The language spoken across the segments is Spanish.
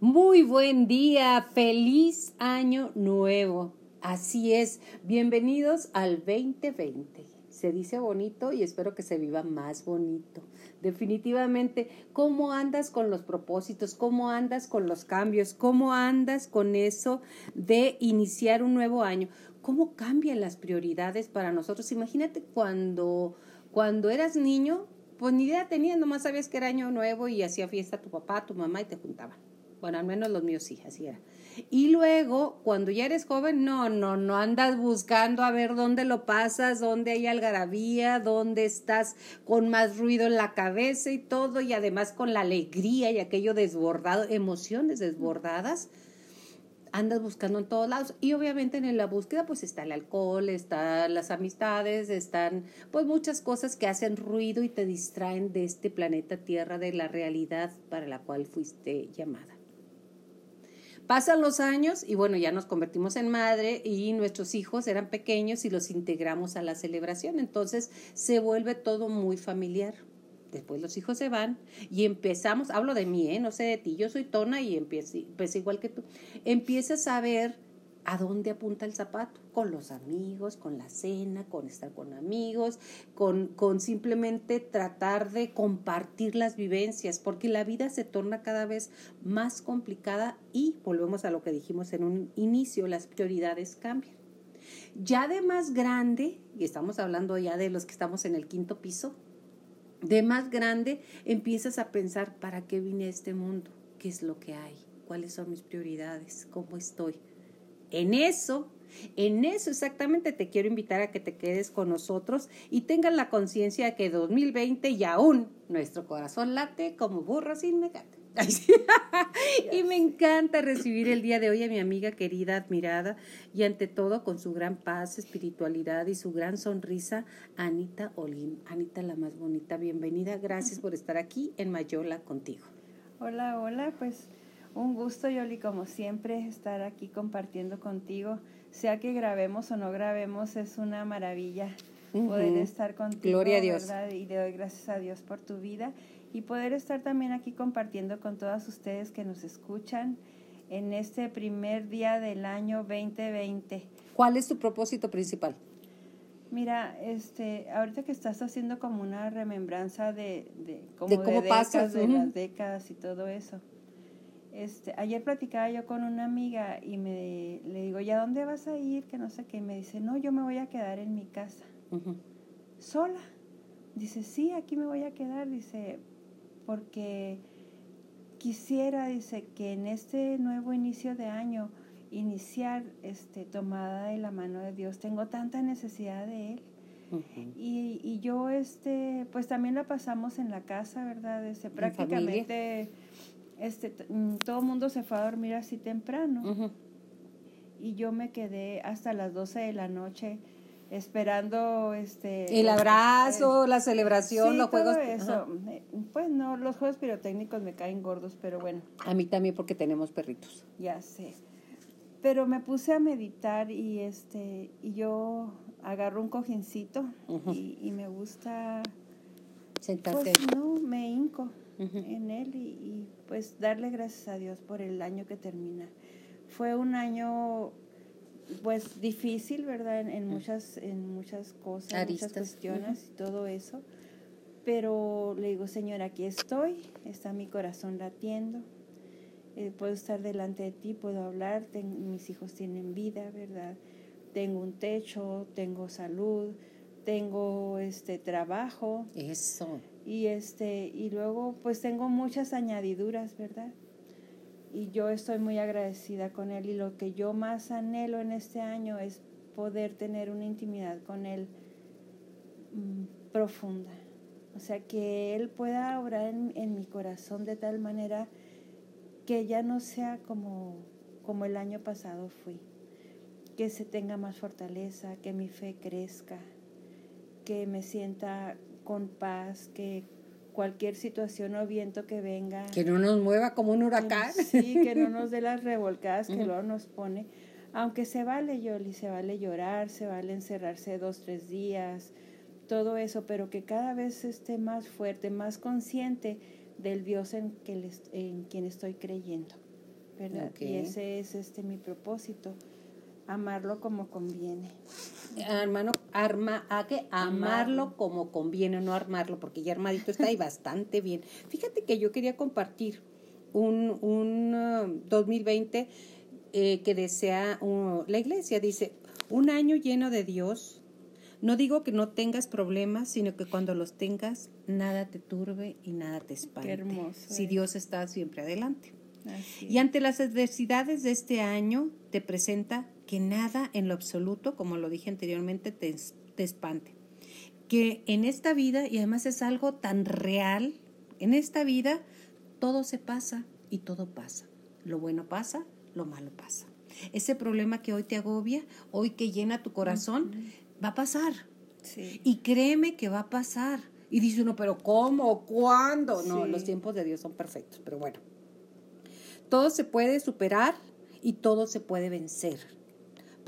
Muy buen día, feliz año nuevo. Así es, bienvenidos al 2020. Se dice bonito y espero que se viva más bonito. Definitivamente, ¿cómo andas con los propósitos? ¿Cómo andas con los cambios? ¿Cómo andas con eso de iniciar un nuevo año? ¿Cómo cambian las prioridades para nosotros? Imagínate cuando, cuando eras niño, pues ni idea tenías, nomás sabías que era año nuevo y hacía fiesta tu papá, tu mamá y te juntaban. Bueno, al menos los míos sí, así era. Y luego, cuando ya eres joven, no, no, no andas buscando a ver dónde lo pasas, dónde hay algarabía, dónde estás con más ruido en la cabeza y todo, y además con la alegría y aquello desbordado, emociones desbordadas andas buscando en todos lados y obviamente en la búsqueda pues está el alcohol, están las amistades, están pues muchas cosas que hacen ruido y te distraen de este planeta Tierra, de la realidad para la cual fuiste llamada. Pasan los años y bueno, ya nos convertimos en madre y nuestros hijos eran pequeños y los integramos a la celebración. Entonces se vuelve todo muy familiar. Después los hijos se van y empezamos, hablo de mí, ¿eh? no sé de ti, yo soy tona y empiezo, pues igual que tú, empiezas a ver ¿A dónde apunta el zapato? Con los amigos, con la cena, con estar con amigos, con, con simplemente tratar de compartir las vivencias, porque la vida se torna cada vez más complicada y volvemos a lo que dijimos en un inicio, las prioridades cambian. Ya de más grande, y estamos hablando ya de los que estamos en el quinto piso, de más grande empiezas a pensar, ¿para qué vine a este mundo? ¿Qué es lo que hay? ¿Cuáles son mis prioridades? ¿Cómo estoy? En eso, en eso exactamente te quiero invitar a que te quedes con nosotros y tengas la conciencia de que 2020 y aún nuestro corazón late como burro sin mecate. y me encanta recibir el día de hoy a mi amiga querida, admirada y ante todo con su gran paz, espiritualidad y su gran sonrisa, Anita Olin. Anita la más bonita, bienvenida, gracias por estar aquí en Mayola contigo. Hola, hola, pues un gusto, Yoli, como siempre, estar aquí compartiendo contigo. Sea que grabemos o no grabemos, es una maravilla poder estar contigo. Gloria a Dios. ¿verdad? Y le doy gracias a Dios por tu vida y poder estar también aquí compartiendo con todas ustedes que nos escuchan en este primer día del año 2020. ¿Cuál es tu propósito principal? Mira, este, ahorita que estás haciendo como una remembranza de, de, como de cómo pasas, de las décadas y todo eso. Este, ayer platicaba yo con una amiga y me le digo, ¿ya dónde vas a ir? Que no sé qué. Y me dice, no, yo me voy a quedar en mi casa. Sola. Dice, sí, aquí me voy a quedar. Dice, porque quisiera, dice, que en este nuevo inicio de año, iniciar este, tomada de la mano de Dios. Tengo tanta necesidad de Él. y, y, yo, este, pues también la pasamos en la casa, ¿verdad? Este, prácticamente este, mm, todo el mundo se fue a dormir así temprano. Y yo me quedé hasta las 12 de la noche esperando este el abrazo, la celebración, los juegos. Eso. Eh, pues no, los juegos pirotécnicos me caen gordos, pero bueno. A mí también porque tenemos perritos. Ya sé. Pero me puse a meditar y este y yo agarro un cojincito y, me gusta sentarte. Pues no, me hinco en él y, pues darle gracias a Dios por el año que termina. Fue un año pues difícil, ¿verdad? En, muchas, en muchas cosas, muchas cuestiones y todo eso. Pero le digo, Señor, aquí estoy, está mi corazón latiendo, eh, puedo estar delante de ti, puedo hablar, mis hijos tienen vida, ¿verdad? Tengo un techo, tengo salud, tengo este trabajo. Eso. Y este y luego pues tengo muchas añadiduras, ¿verdad? Y yo estoy muy agradecida con él y lo que yo más anhelo en este año es poder tener una intimidad con él mm, profunda. O sea, que él pueda obrar en, en, mi corazón de tal manera que ya no sea como, como el año pasado fui. Que se tenga más fortaleza, que mi fe crezca, que me sienta con paz, que cualquier situación o viento que venga. Que no nos mueva como un huracán. Sí, que no nos dé las revolcadas que luego nos pone. Aunque se vale, Yoli, se vale llorar, se vale encerrarse dos, tres días, todo eso, pero que cada vez esté más fuerte, más consciente del Dios en, que en quien estoy creyendo. ¿verdad? Y ese es este mi propósito, amarlo como conviene. Hermano, arma, a que amarlo como conviene, no armarlo, porque ya armadito está ahí bastante bien. Fíjate que yo quería compartir un, un 2020 uh, eh, que desea uh, la iglesia, dice, un año lleno de Dios. No digo que no tengas problemas, sino que cuando los tengas, nada te turbe y nada te espante. Qué hermoso. Si Dios está siempre adelante. Y ante las adversidades de este año, te presenta que nada en lo absoluto, como lo dije anteriormente, te, te espante. Que en esta vida, y además es algo tan real, en esta vida todo se pasa y todo pasa. Lo bueno pasa, lo malo pasa. Ese problema que hoy te agobia, hoy que llena tu corazón, va a pasar. Y créeme que va a pasar. Y dice uno, pero ¿cómo? ¿Cuándo? No, los tiempos de Dios son perfectos, pero bueno. Todo se puede superar y todo se puede vencer.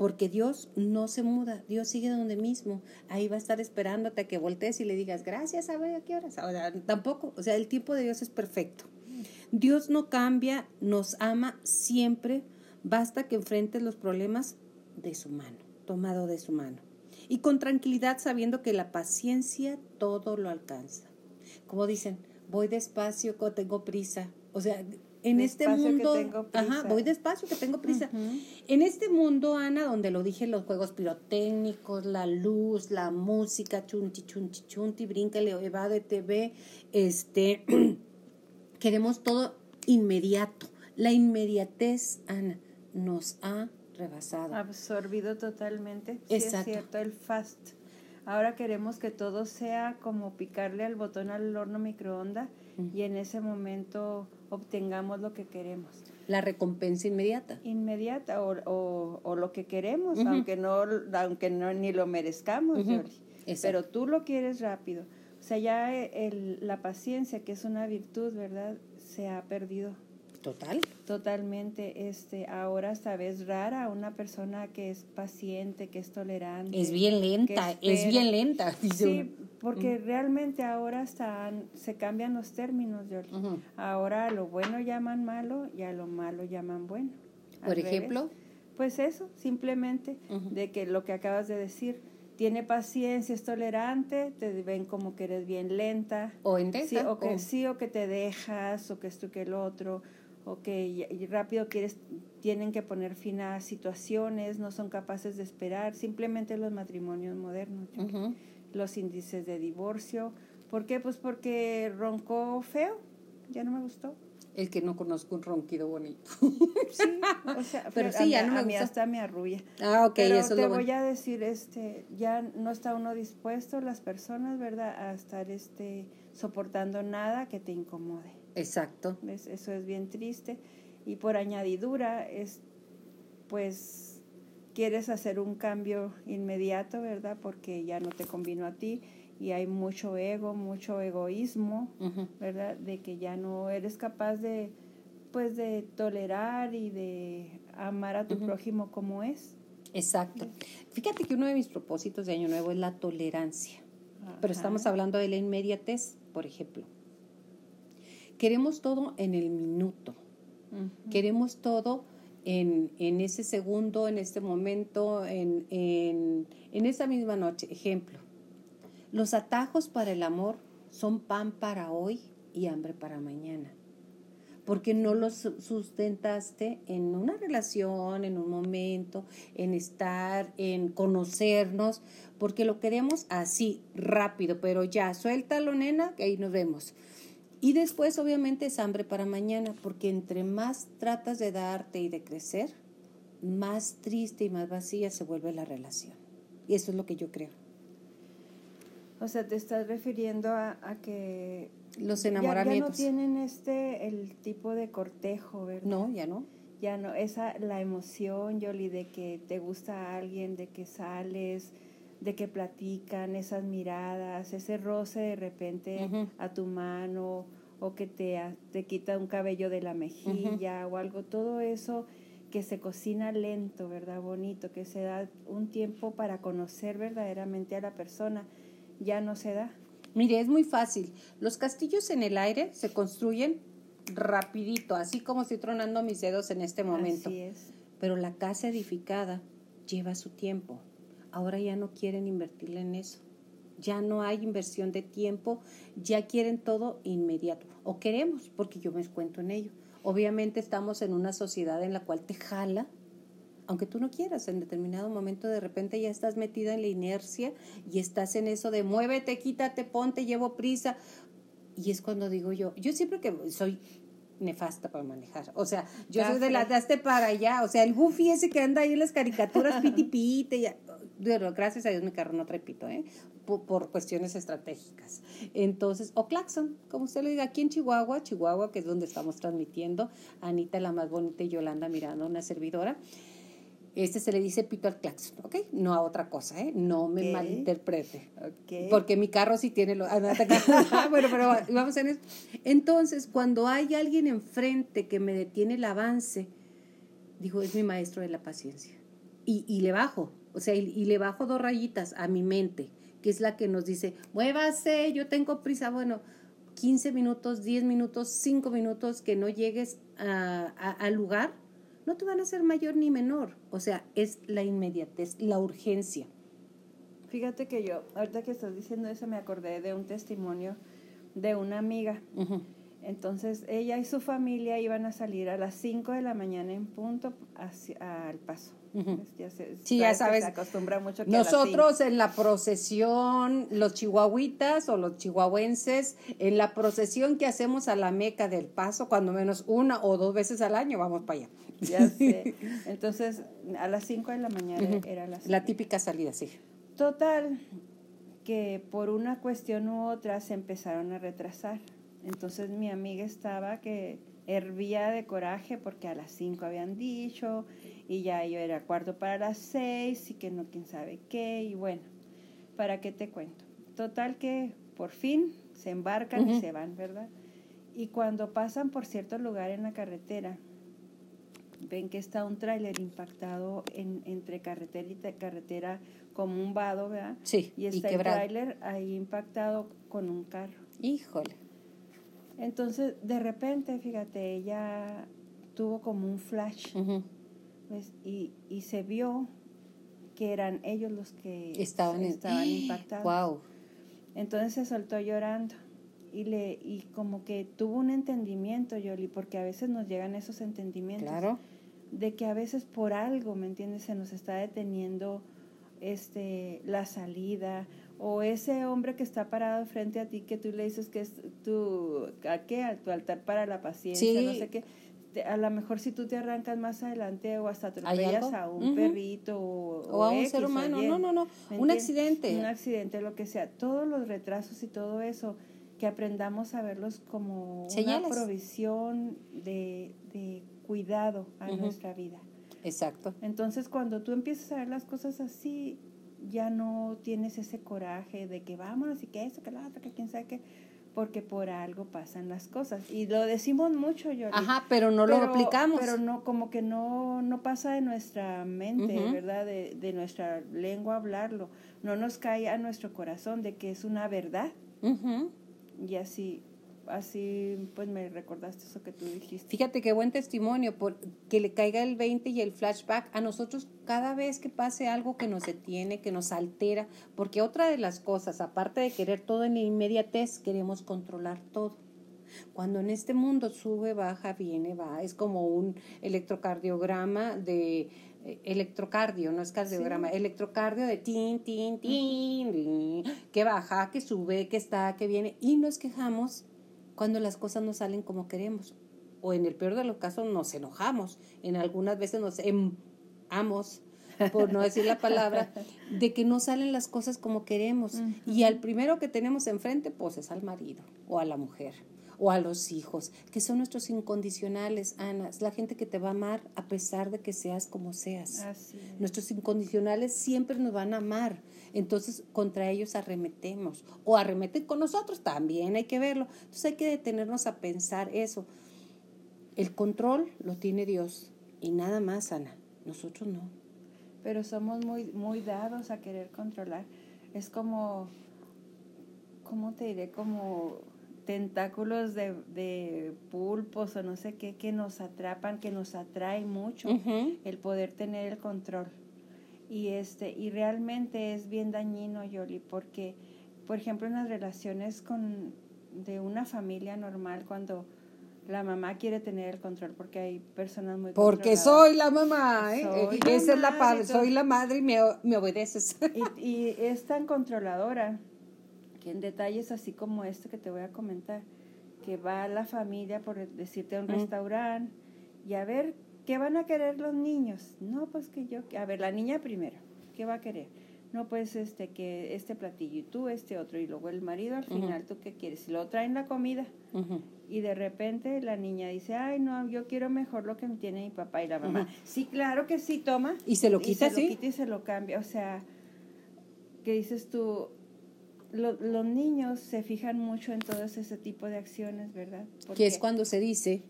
Porque Dios no se muda, Dios sigue donde mismo. Ahí va a estar esperándote a que voltees y le digas, gracias, a ver a qué horas. tampoco, o sea, el tiempo de Dios es perfecto. Dios no cambia, nos ama siempre, basta que enfrentes los problemas de su mano, tomado de su mano. Y con tranquilidad sabiendo que la paciencia todo lo alcanza. Como dicen, voy despacio, tengo prisa. O sea, en este mundo, ajá, voy despacio que tengo prisa. En este mundo, Ana, donde lo dije, los juegos pirotécnicos, la luz, la música, chunti, chunti, chunti, bríncale, de TV, este, queremos todo inmediato. La inmediatez, Ana, nos ha rebasado. Absorbido totalmente. Exacto. es cierto, el fast. Ahora queremos que todo sea como picarle al botón al horno microondas y en ese momento obtengamos lo que queremos. La recompensa inmediata. Inmediata o, o, lo que queremos, aunque no aunque no ni lo merezcamos, Pero tú lo quieres rápido. O sea, ya el, la paciencia, que es una virtud, ¿verdad? Se ha perdido. Total. Totalmente. Este, ahora sabes rara una persona que es paciente, que es tolerante. Es bien lenta, es bien lenta. Sí, porque realmente ahora están, se cambian los términos, Ahora a lo bueno llaman malo y a lo malo llaman bueno. Por ejemplo. Pues eso, simplemente, de que lo que acabas de decir, tiene paciencia, es tolerante, te ven como que eres bien lenta. O intensa. Sí, o que, sí, o que te dejas, o que esto que el otro o que rápido quieres, tienen que poner fin a situaciones, no son capaces de esperar, simplemente los matrimonios modernos, los índices de divorcio. ¿Por qué? Pues porque roncó feo, ya no me gustó. El que no conozco un ronquido bonito. sí, o sea, pero, sí, ya no me a mí hasta me arrulla. Ah, ok, pero eso te voy a decir, este, ya no está uno dispuesto, las personas, ¿verdad?, a estar, este, soportando nada que te incomode. Exacto. Eso es bien triste. Y por añadidura, es, pues, quieres hacer un cambio inmediato, ¿verdad? Porque ya no te convino a ti y hay mucho ego, mucho egoísmo, ¿verdad? De que ya no eres capaz de, pues, de tolerar y de amar a tu prójimo como es. Exacto. Fíjate que uno de mis propósitos de Año Nuevo es la tolerancia. Pero estamos hablando de la inmediatez, por ejemplo. Queremos todo en el minuto. Queremos todo en, en, ese segundo, en este momento, en, en, en esa misma noche. Ejemplo, los atajos para el amor son pan para hoy y hambre para mañana. Porque no los sustentaste en una relación, en un momento, en estar, en conocernos, porque lo queremos así, rápido, pero ya, suéltalo, nena, que ahí nos vemos. Y después obviamente es hambre para mañana, porque entre más tratas de darte y de crecer, más triste y más vacía se vuelve la relación. Y eso es lo que yo creo. O sea, te estás refiriendo a, que los enamoramientos ya, no tienen este el tipo de cortejo, ¿verdad? No, ya no. Ya no, esa la emoción, Yoli, de que te gusta a alguien, de que sales, de que platican, esas miradas, ese roce de repente a tu mano o que te, te quita un cabello de la mejilla o algo, todo eso que se cocina lento, ¿verdad? Bonito, que se da un tiempo para conocer verdaderamente a la persona, ya no se da. Mire, es muy fácil. Los castillos en el aire se construyen rapidito, así como estoy tronando mis dedos en este momento. Así es. Pero la casa edificada lleva su tiempo. Ahora ya no quieren invertirle en eso. Ya no hay inversión de tiempo, ya quieren todo inmediato. O queremos, porque yo me cuento en ello. Obviamente estamos en una sociedad en la cual te jala, aunque tú no quieras, en determinado momento de repente ya estás metida en la inercia y estás en eso de muévete, quítate, ponte, llevo prisa. Y es cuando digo yo, yo siempre que soy nefasta para manejar. O sea, yo soy de la daste para allá. O sea, el goofy ese que anda ahí en las caricaturas, piti piti. Ya. Bueno, gracias a Dios mi carro no trae pito, ¿eh? Por, por, cuestiones estratégicas. Entonces, o claxon, como usted le diga, aquí en Chihuahua, Chihuahua, que es donde estamos transmitiendo, Anita la más bonita y Yolanda mirando una servidora. Este se le dice pito al claxon, ¿ok? No a otra cosa, ¿eh? No me malinterprete. Ok. Porque mi carro sí tiene lo... Ah, bueno, pero vamos en eso. Entonces, cuando hay alguien enfrente que me detiene el avance, digo, es mi maestro de la paciencia. Y, y le bajo, o sea, y, y le bajo dos rayitas a mi mente, que es la que nos dice, muévase, yo tengo prisa. Bueno, 15 minutos, 10 minutos, 5 minutos que no llegues al lugar, no te van a hacer mayor ni menor. O sea, es la inmediatez, la urgencia. Fíjate que yo, ahorita que estás diciendo eso, me acordé de un testimonio de una amiga. Entonces, ella y su familia iban a salir a las 5 de la mañana en punto hacia, al paso. Ujú. Ya se- Sí, ya sabes. Se acostumbra mucho que a las Nosotros en la procesión, los chihuahuitas o los chihuahuenses, en la procesión que hacemos a la Meca del Paso, cuando menos una o dos veces al año vamos para allá. Ya sé. Entonces, a las 5 de la mañana Ujú. era la La típica salida, sí. Total, que por una cuestión u otra se empezaron a retrasar. Entonces mi amiga estaba que hervía de coraje porque a las 5 habían dicho y ya yo era cuarto para las 6 y que no quién sabe qué y bueno, ¿para qué te cuento? Total que por fin se embarcan y se van, ¿verdad? Y cuando pasan por cierto lugar en la carretera, ven que está un tráiler impactado en, entre carretera y te- carretera como un vado, ¿verdad? Sí, Y y, está el quebrado. tráiler ahí impactado con un carro. Híjole. Entonces, de repente, fíjate, ella tuvo como un flash. Y, y se vio que eran ellos los que Estaban, en- estaban impactados. Wow. Entonces se soltó llorando y le y como que tuvo un entendimiento, Yoli, porque a veces nos llegan esos entendimientos Claro. de que a veces por algo, ¿me entiendes? Se nos está deteniendo este la salida o ese hombre que está parado frente a ti que tú le dices que es tu ¿a qué? A tu altar para la paciencia, Sí. no sé qué. A lo mejor si tú te arrancas más adelante o hasta atropellas a un Ujú. perrito o, O a un X ser humano. No, no, no. ¿me Un accidente. Un accidente, lo que sea. Todos los retrasos y todo eso, que aprendamos a verlos como Señales. una provisión de, de cuidado a nuestra vida. Exacto. Entonces, cuando tú empiezas a ver las cosas así, ya no tienes ese coraje de que vámonos y que eso, que la otra, que quién sabe qué, porque por algo pasan las cosas. Y lo decimos mucho, yo Ajá, pero no lo aplicamos. Pero no, como que no, no pasa de nuestra mente, Ujú. ¿verdad? De, de nuestra lengua hablarlo. No nos cae a nuestro corazón de que es una verdad. Y así, así pues me recordaste eso que tú dijiste. Fíjate qué buen testimonio, por, que le caiga el 20 y el flashback a nosotros cada vez que pase algo que nos detiene, que nos altera, porque otra de las cosas, aparte de querer todo en inmediatez, queremos controlar todo. Cuando en este mundo sube, baja, viene, va, es como un electrocardiograma de eh, electrocardio, no es cardiograma, Sí. electrocardio de tin, tin, tin, tin, que baja, que sube, que está, que viene, y nos quejamos cuando las cosas no salen como queremos. O en el peor de los casos nos enojamos. En algunas veces nos amos, por no decir la palabra, de que no salen las cosas como queremos. Y al primero que tenemos enfrente, pues es al marido o a la mujer o a los hijos, que son nuestros incondicionales, Ana. Es la gente que te va a amar a pesar de que seas como seas. Nuestros incondicionales siempre nos van a amar. Entonces, contra ellos arremetemos. O arremeten con nosotros, también hay que verlo. Entonces, hay que detenernos a pensar eso. El control lo tiene Dios. Y nada más, Ana. Nosotros no. Pero somos muy, muy dados a querer controlar. Es como, ¿cómo te diré? Como tentáculos de, de, pulpos o no sé qué que nos atrapan, que nos atrae mucho el poder tener el control. Y este y realmente es bien dañino, Yoli, porque por ejemplo en las relaciones con de una familia normal cuando la mamá quiere tener el control porque hay personas muy porque soy la mamá ¿eh? esa es la padre soy la madre y me, me obedeces y, y, es tan controladora que en detalles así como este que te voy a comentar que va la familia por decirte a un restaurante y a ver qué van a querer los niños no pues que yo a ver la niña primero qué va a querer no pues este que este platillo y tú este otro y luego el marido al final tú qué quieres y luego traen la comida. Y de repente la niña dice ay no yo quiero mejor lo que tiene mi papá y la mamá sí claro que sí toma. Y se lo quita y se lo quita y se lo cambia. O sea qué dices tú los niños se fijan mucho en todo ese tipo de acciones verdad que es cuando se dice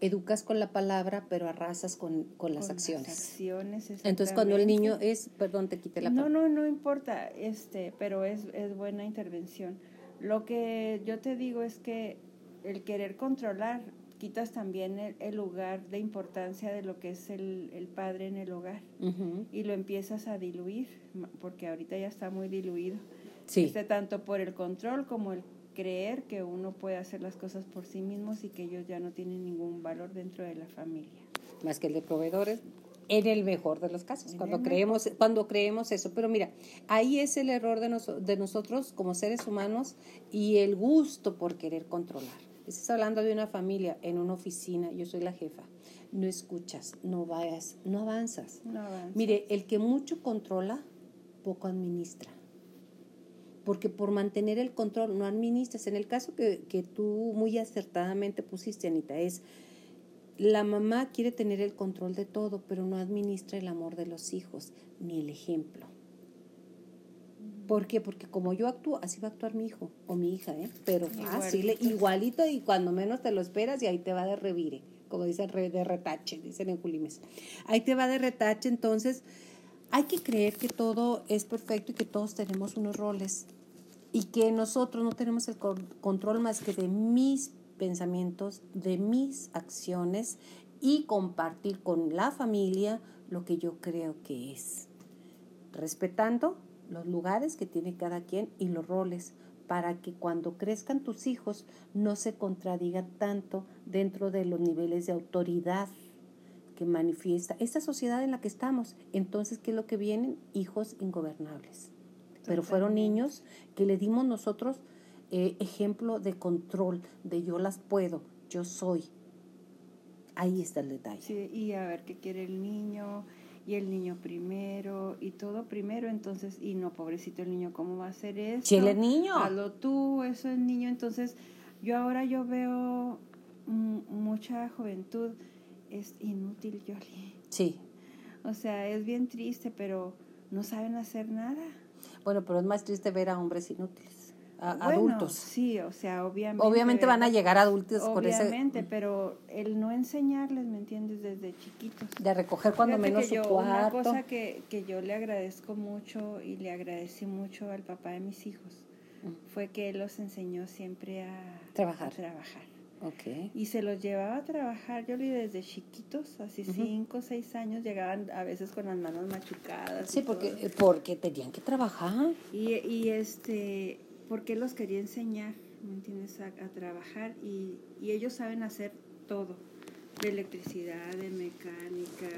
educas con la palabra, pero arrasas con, con las acciones. acciones Entonces, cuando el niño es, perdón, te quité la palabra. No, no, no importa, este, pero es, es buena intervención. Lo que yo te digo es que el querer controlar, quitas también el, lugar de importancia de lo que es el, el padre en el hogar y lo empiezas a diluir, porque ahorita ya está muy diluido. Sí. Este, tanto por el control como el creer que uno puede hacer las cosas por sí mismos y que ellos ya no tienen ningún valor dentro de la familia. Más que el de proveedores, en el mejor de los casos, cuando creemos, cuando creemos eso. Pero mira, ahí es el error de, de nosotros como seres humanos y el gusto por querer controlar. Estás hablando de una familia en una oficina, yo soy la jefa, no escuchas, no vayas, no avanzas. No avanzas. Mire, el que mucho controla, poco administra porque por mantener el control no administras. En el caso que, que tú muy acertadamente pusiste, Anita, es la mamá quiere tener el control de todo, pero no administra el amor de los hijos, ni el ejemplo. ¿Por qué? Porque como yo actúo, así va a actuar mi hijo o mi hija, ¿eh? Pero fácil, igualito y cuando menos te lo esperas y ahí te va de revire, como dicen de retache, dicen en Julimes. Ahí te va de retache, entonces hay que creer que todo es perfecto y que todos tenemos unos roles y que nosotros no tenemos el control más que de mis pensamientos, de mis acciones y compartir con la familia lo que yo creo que es, respetando los lugares que tiene cada quien y los roles para que cuando crezcan tus hijos no se contradigan tanto dentro de los niveles de autoridad que manifiesta esta sociedad en la que estamos. Entonces, ¿qué es lo que vienen? Hijos ingobernables pero fueron niños que le dimos nosotros eh, ejemplo de control, de yo las puedo, yo soy. Ahí está el detalle. Sí, y a ver qué quiere el niño, y el niño primero, y todo primero, entonces, y no, pobrecito el niño, ¿cómo va a hacer eso? Si el niño. Hazlo tú, eso es niño, entonces, yo ahora yo veo mucha juventud, es inútil, Yoli. Sí. O sea, es bien triste, pero no saben hacer nada. Bueno, pero es más triste ver a hombres inútiles, a adultos. Sí, o sea, obviamente. Obviamente van a llegar adultos con ese. Obviamente, pero el no enseñarles, ¿me entiendes? Desde chiquitos. De recoger cuando menos su cuarto. Una cosa que, que yo le agradezco mucho y le agradecí mucho al papá de mis hijos fue que él los enseñó siempre a trabajar. A trabajar. Okay. Y se los llevaba a trabajar, yo vi desde chiquitos, así cinco o seis años, llegaban a veces con las manos machucadas. Sí, porque, porque tenían que trabajar. Y, y este, porque los quería enseñar, ¿me entiendes? A, trabajar y, y, ellos saben hacer todo, de electricidad, de mecánica,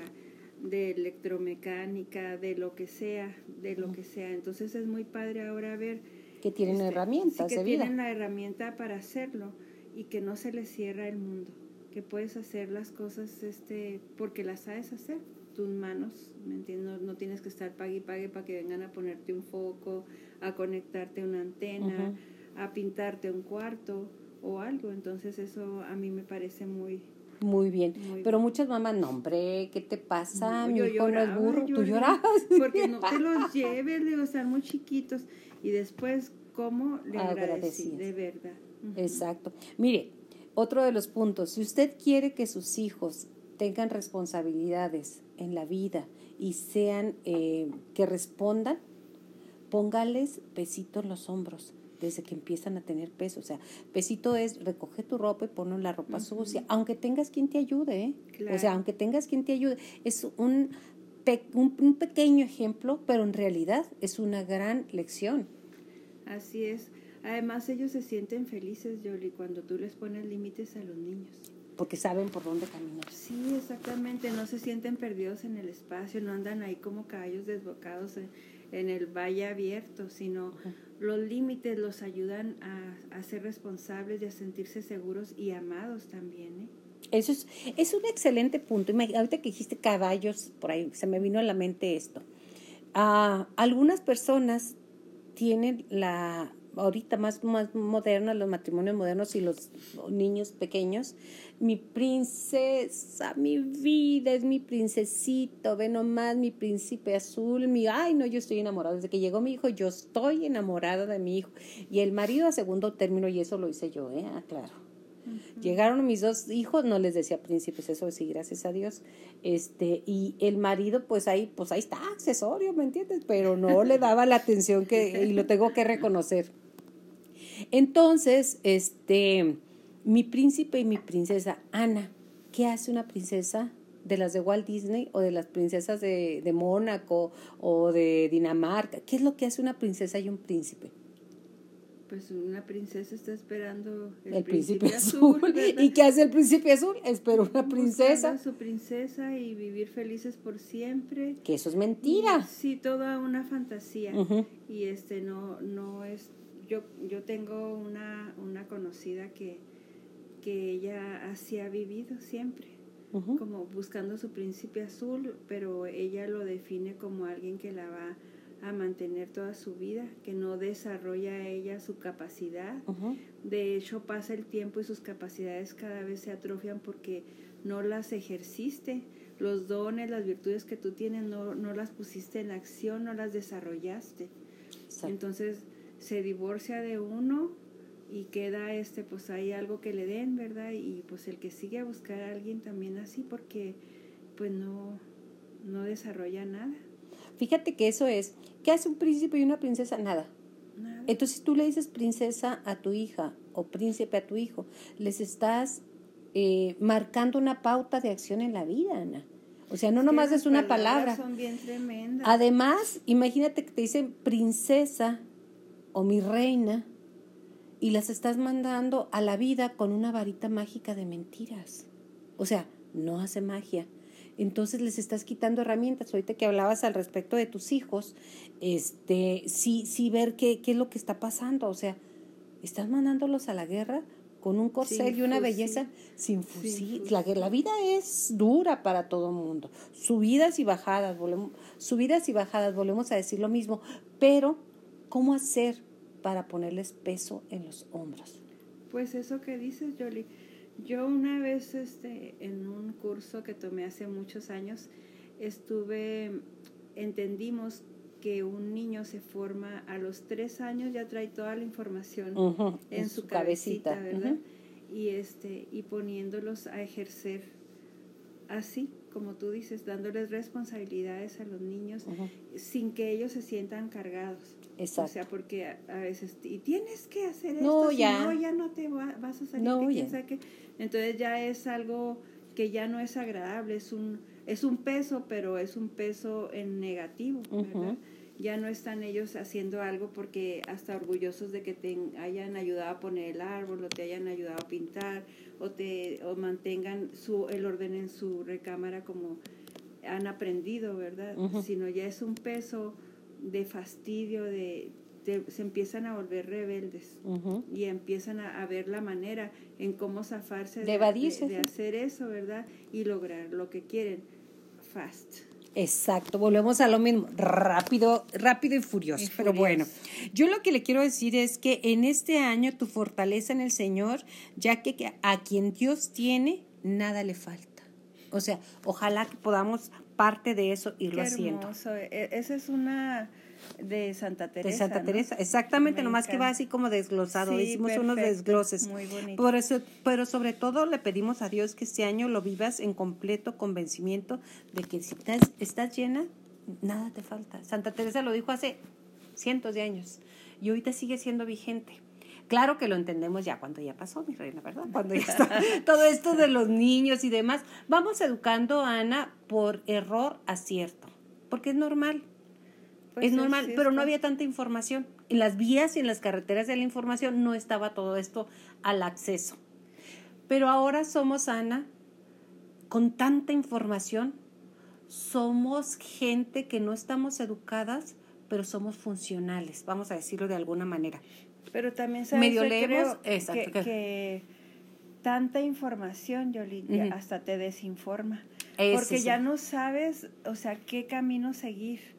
de electromecánica, de lo que sea, de lo que sea. Entonces es muy padre ahora ver... Que tienen este, herramientas sí, que tienen la herramienta para hacerlo y que no se les cierra el mundo, que puedes hacer las cosas este, porque las sabes hacer, tus manos, ¿me entiendes? No, tienes que estar pague y pague para que vengan a ponerte un foco, a conectarte una antena, a pintarte un cuarto o algo, entonces eso a mí me parece muy, muy bien. Pero muchas mamás, no, hombre, ¿qué te pasa? Mi hijo no es burro. Tú llorabas. Porque no te los lleves, de estar muy chiquitos. Y después, ¿cómo le agradecí? De verdad. Exacto. Mire, otro de los puntos, si usted quiere que sus hijos tengan responsabilidades en la vida y sean, eh, que respondan, póngales besitos en los hombros, desde que empiezan a tener peso. O sea, pesito es recoge tu ropa y ponlo en la ropa sucia, aunque tengas quien te ayude, ¿eh? O sea, aunque tengas quien te ayude. Es un, un, pequeño ejemplo, pero en realidad es una gran lección. Así es. Además, ellos se sienten felices, Yoli, cuando tú les pones límites a los niños. Porque saben por dónde caminar. Sí, exactamente. No se sienten perdidos en el espacio, no andan ahí como caballos desbocados en, el valle abierto, sino los límites los ayudan a, ser responsables y a sentirse seguros y amados también. ¿eh? Eso es, es un excelente punto. Ahorita que dijiste caballos, por ahí se me vino a la mente esto. Ah, algunas personas tienen la, ahorita más, más moderna, los matrimonios modernos y los niños pequeños, mi princesa, mi vida, es mi princesito, ve nomás mi príncipe azul, mi, ay no, yo estoy enamorada, desde que llegó mi hijo, yo estoy enamorada de mi hijo. Y el marido a segundo término, y eso lo hice yo, ¿eh? Ah, claro. Llegaron mis dos hijos, no les decía príncipes, eso sí, gracias a Dios. Este, y el marido, pues ahí, pues ahí está, accesorio, ¿me entiendes? Pero no le daba la atención que, y lo tengo que reconocer. Entonces, este, mi príncipe y mi princesa, Ana, ¿qué hace una princesa de las de Walt Disney o de las princesas de, de Mónaco o de Dinamarca? ¿Qué es lo que hace una princesa y un príncipe? Pues una princesa está esperando el, príncipe, azul. ¿Y qué hace el príncipe azul? Espero una princesa. A su princesa y vivir felices por siempre. Que eso es mentira. sí, toda una fantasía. Y este no, no es yo, yo tengo una, una conocida que, que ella así ha vivido siempre, como buscando su príncipe azul, pero ella lo define como alguien que la va a mantener toda su vida, que no desarrolla ella su capacidad. De hecho, pasa el tiempo y sus capacidades cada vez se atrofian porque no las ejerciste. Los dones, las virtudes que tú tienes, no, no las pusiste en acción, no las desarrollaste. Entonces, se divorcia de uno y queda este pues hay algo que le den, ¿verdad? Y pues el que sigue a buscar a alguien también así porque pues no no desarrolla nada. Fíjate que eso es, ¿qué hace un príncipe y una princesa? Nada. Nada. Entonces, tú le dices princesa a tu hija o príncipe a tu hijo, les estás eh, marcando una pauta de acción en la vida, Ana. O sea, no nomás es una palabra. Son bien tremendas. Además, imagínate que te dicen princesa o mi reina y las estás mandando a la vida con una varita mágica de mentiras. O sea, no hace magia. Entonces les estás quitando herramientas. Ahorita que hablabas al respecto de tus hijos, este, sí, sí ver qué, qué es lo que está pasando. O sea, estás mandándolos a la guerra con un corcel y una belleza sin fusil. La, la, vida es dura para todo el mundo. Subidas y bajadas, volvemos, subidas y bajadas, volvemos a decir lo mismo. Pero ¿Cómo hacer para ponerles peso en los hombros? Pues eso que dices, Jolie. Yo una vez este, en un curso que tomé hace muchos años, estuve, entendimos que un niño se forma a los tres años, ya trae toda la información en, su, cabecita, ¿verdad? Y, este, y poniéndolos a ejercer así, como tú dices, dándoles responsabilidades a los niños sin que ellos se sientan cargados. Exacto. O sea, porque a, veces, y tienes que hacer esto, ya. no, ya no te vas a salir. No, ya. Entonces ya es algo que ya no es agradable, es un, es un peso, pero es un peso en negativo, ¿verdad? Ya no están ellos haciendo algo porque hasta orgullosos de que te hayan ayudado a poner el árbol o te hayan ayudado a pintar o te o mantengan su el orden en su recámara como han aprendido, ¿verdad? Sino ya es un peso de fastidio, de, se empiezan a volver rebeldes y empiezan a, ver la manera en cómo zafarse de, de, hacer eso, ¿verdad? Y lograr lo que quieren fast. Exacto, volvemos a lo mismo, rápido, rápido y furioso. Pero bueno, yo lo que le quiero decir es que en este año tu fortaleza en el Señor, ya que a quien Dios tiene, nada le falta. O sea, ojalá que podamos parte de eso irlo Qué haciendo. E, esa es una de Santa Teresa. De Santa Teresa, exactamente, nomás que va así como desglosado, hicimos unos desgloses. Muy bonito. Por eso, pero sobre todo le pedimos a Dios que este año lo vivas en completo convencimiento de que si estás, estás llena, nada te falta. Santa Teresa lo dijo hace cientos de años. y ahorita sigue siendo vigente. Claro que lo entendemos ya cuando ya pasó, mi reina, ¿verdad? Cuando ya está todo esto de los niños y demás. Vamos educando a Ana por error, acierto, porque es normal. Pues es normal, así pero no había tanta información. En las vías y en las carreteras de la información no estaba todo esto al acceso. Pero ahora somos, Ana, con tanta información, somos gente que no estamos educadas, pero somos funcionales, vamos a decirlo de alguna manera. Pero también sabes, Medio leemos, exacto, que, tanta información, Yoli, ya Ujú. hasta te desinforma. Porque ya no sabes, o sea, qué camino seguir.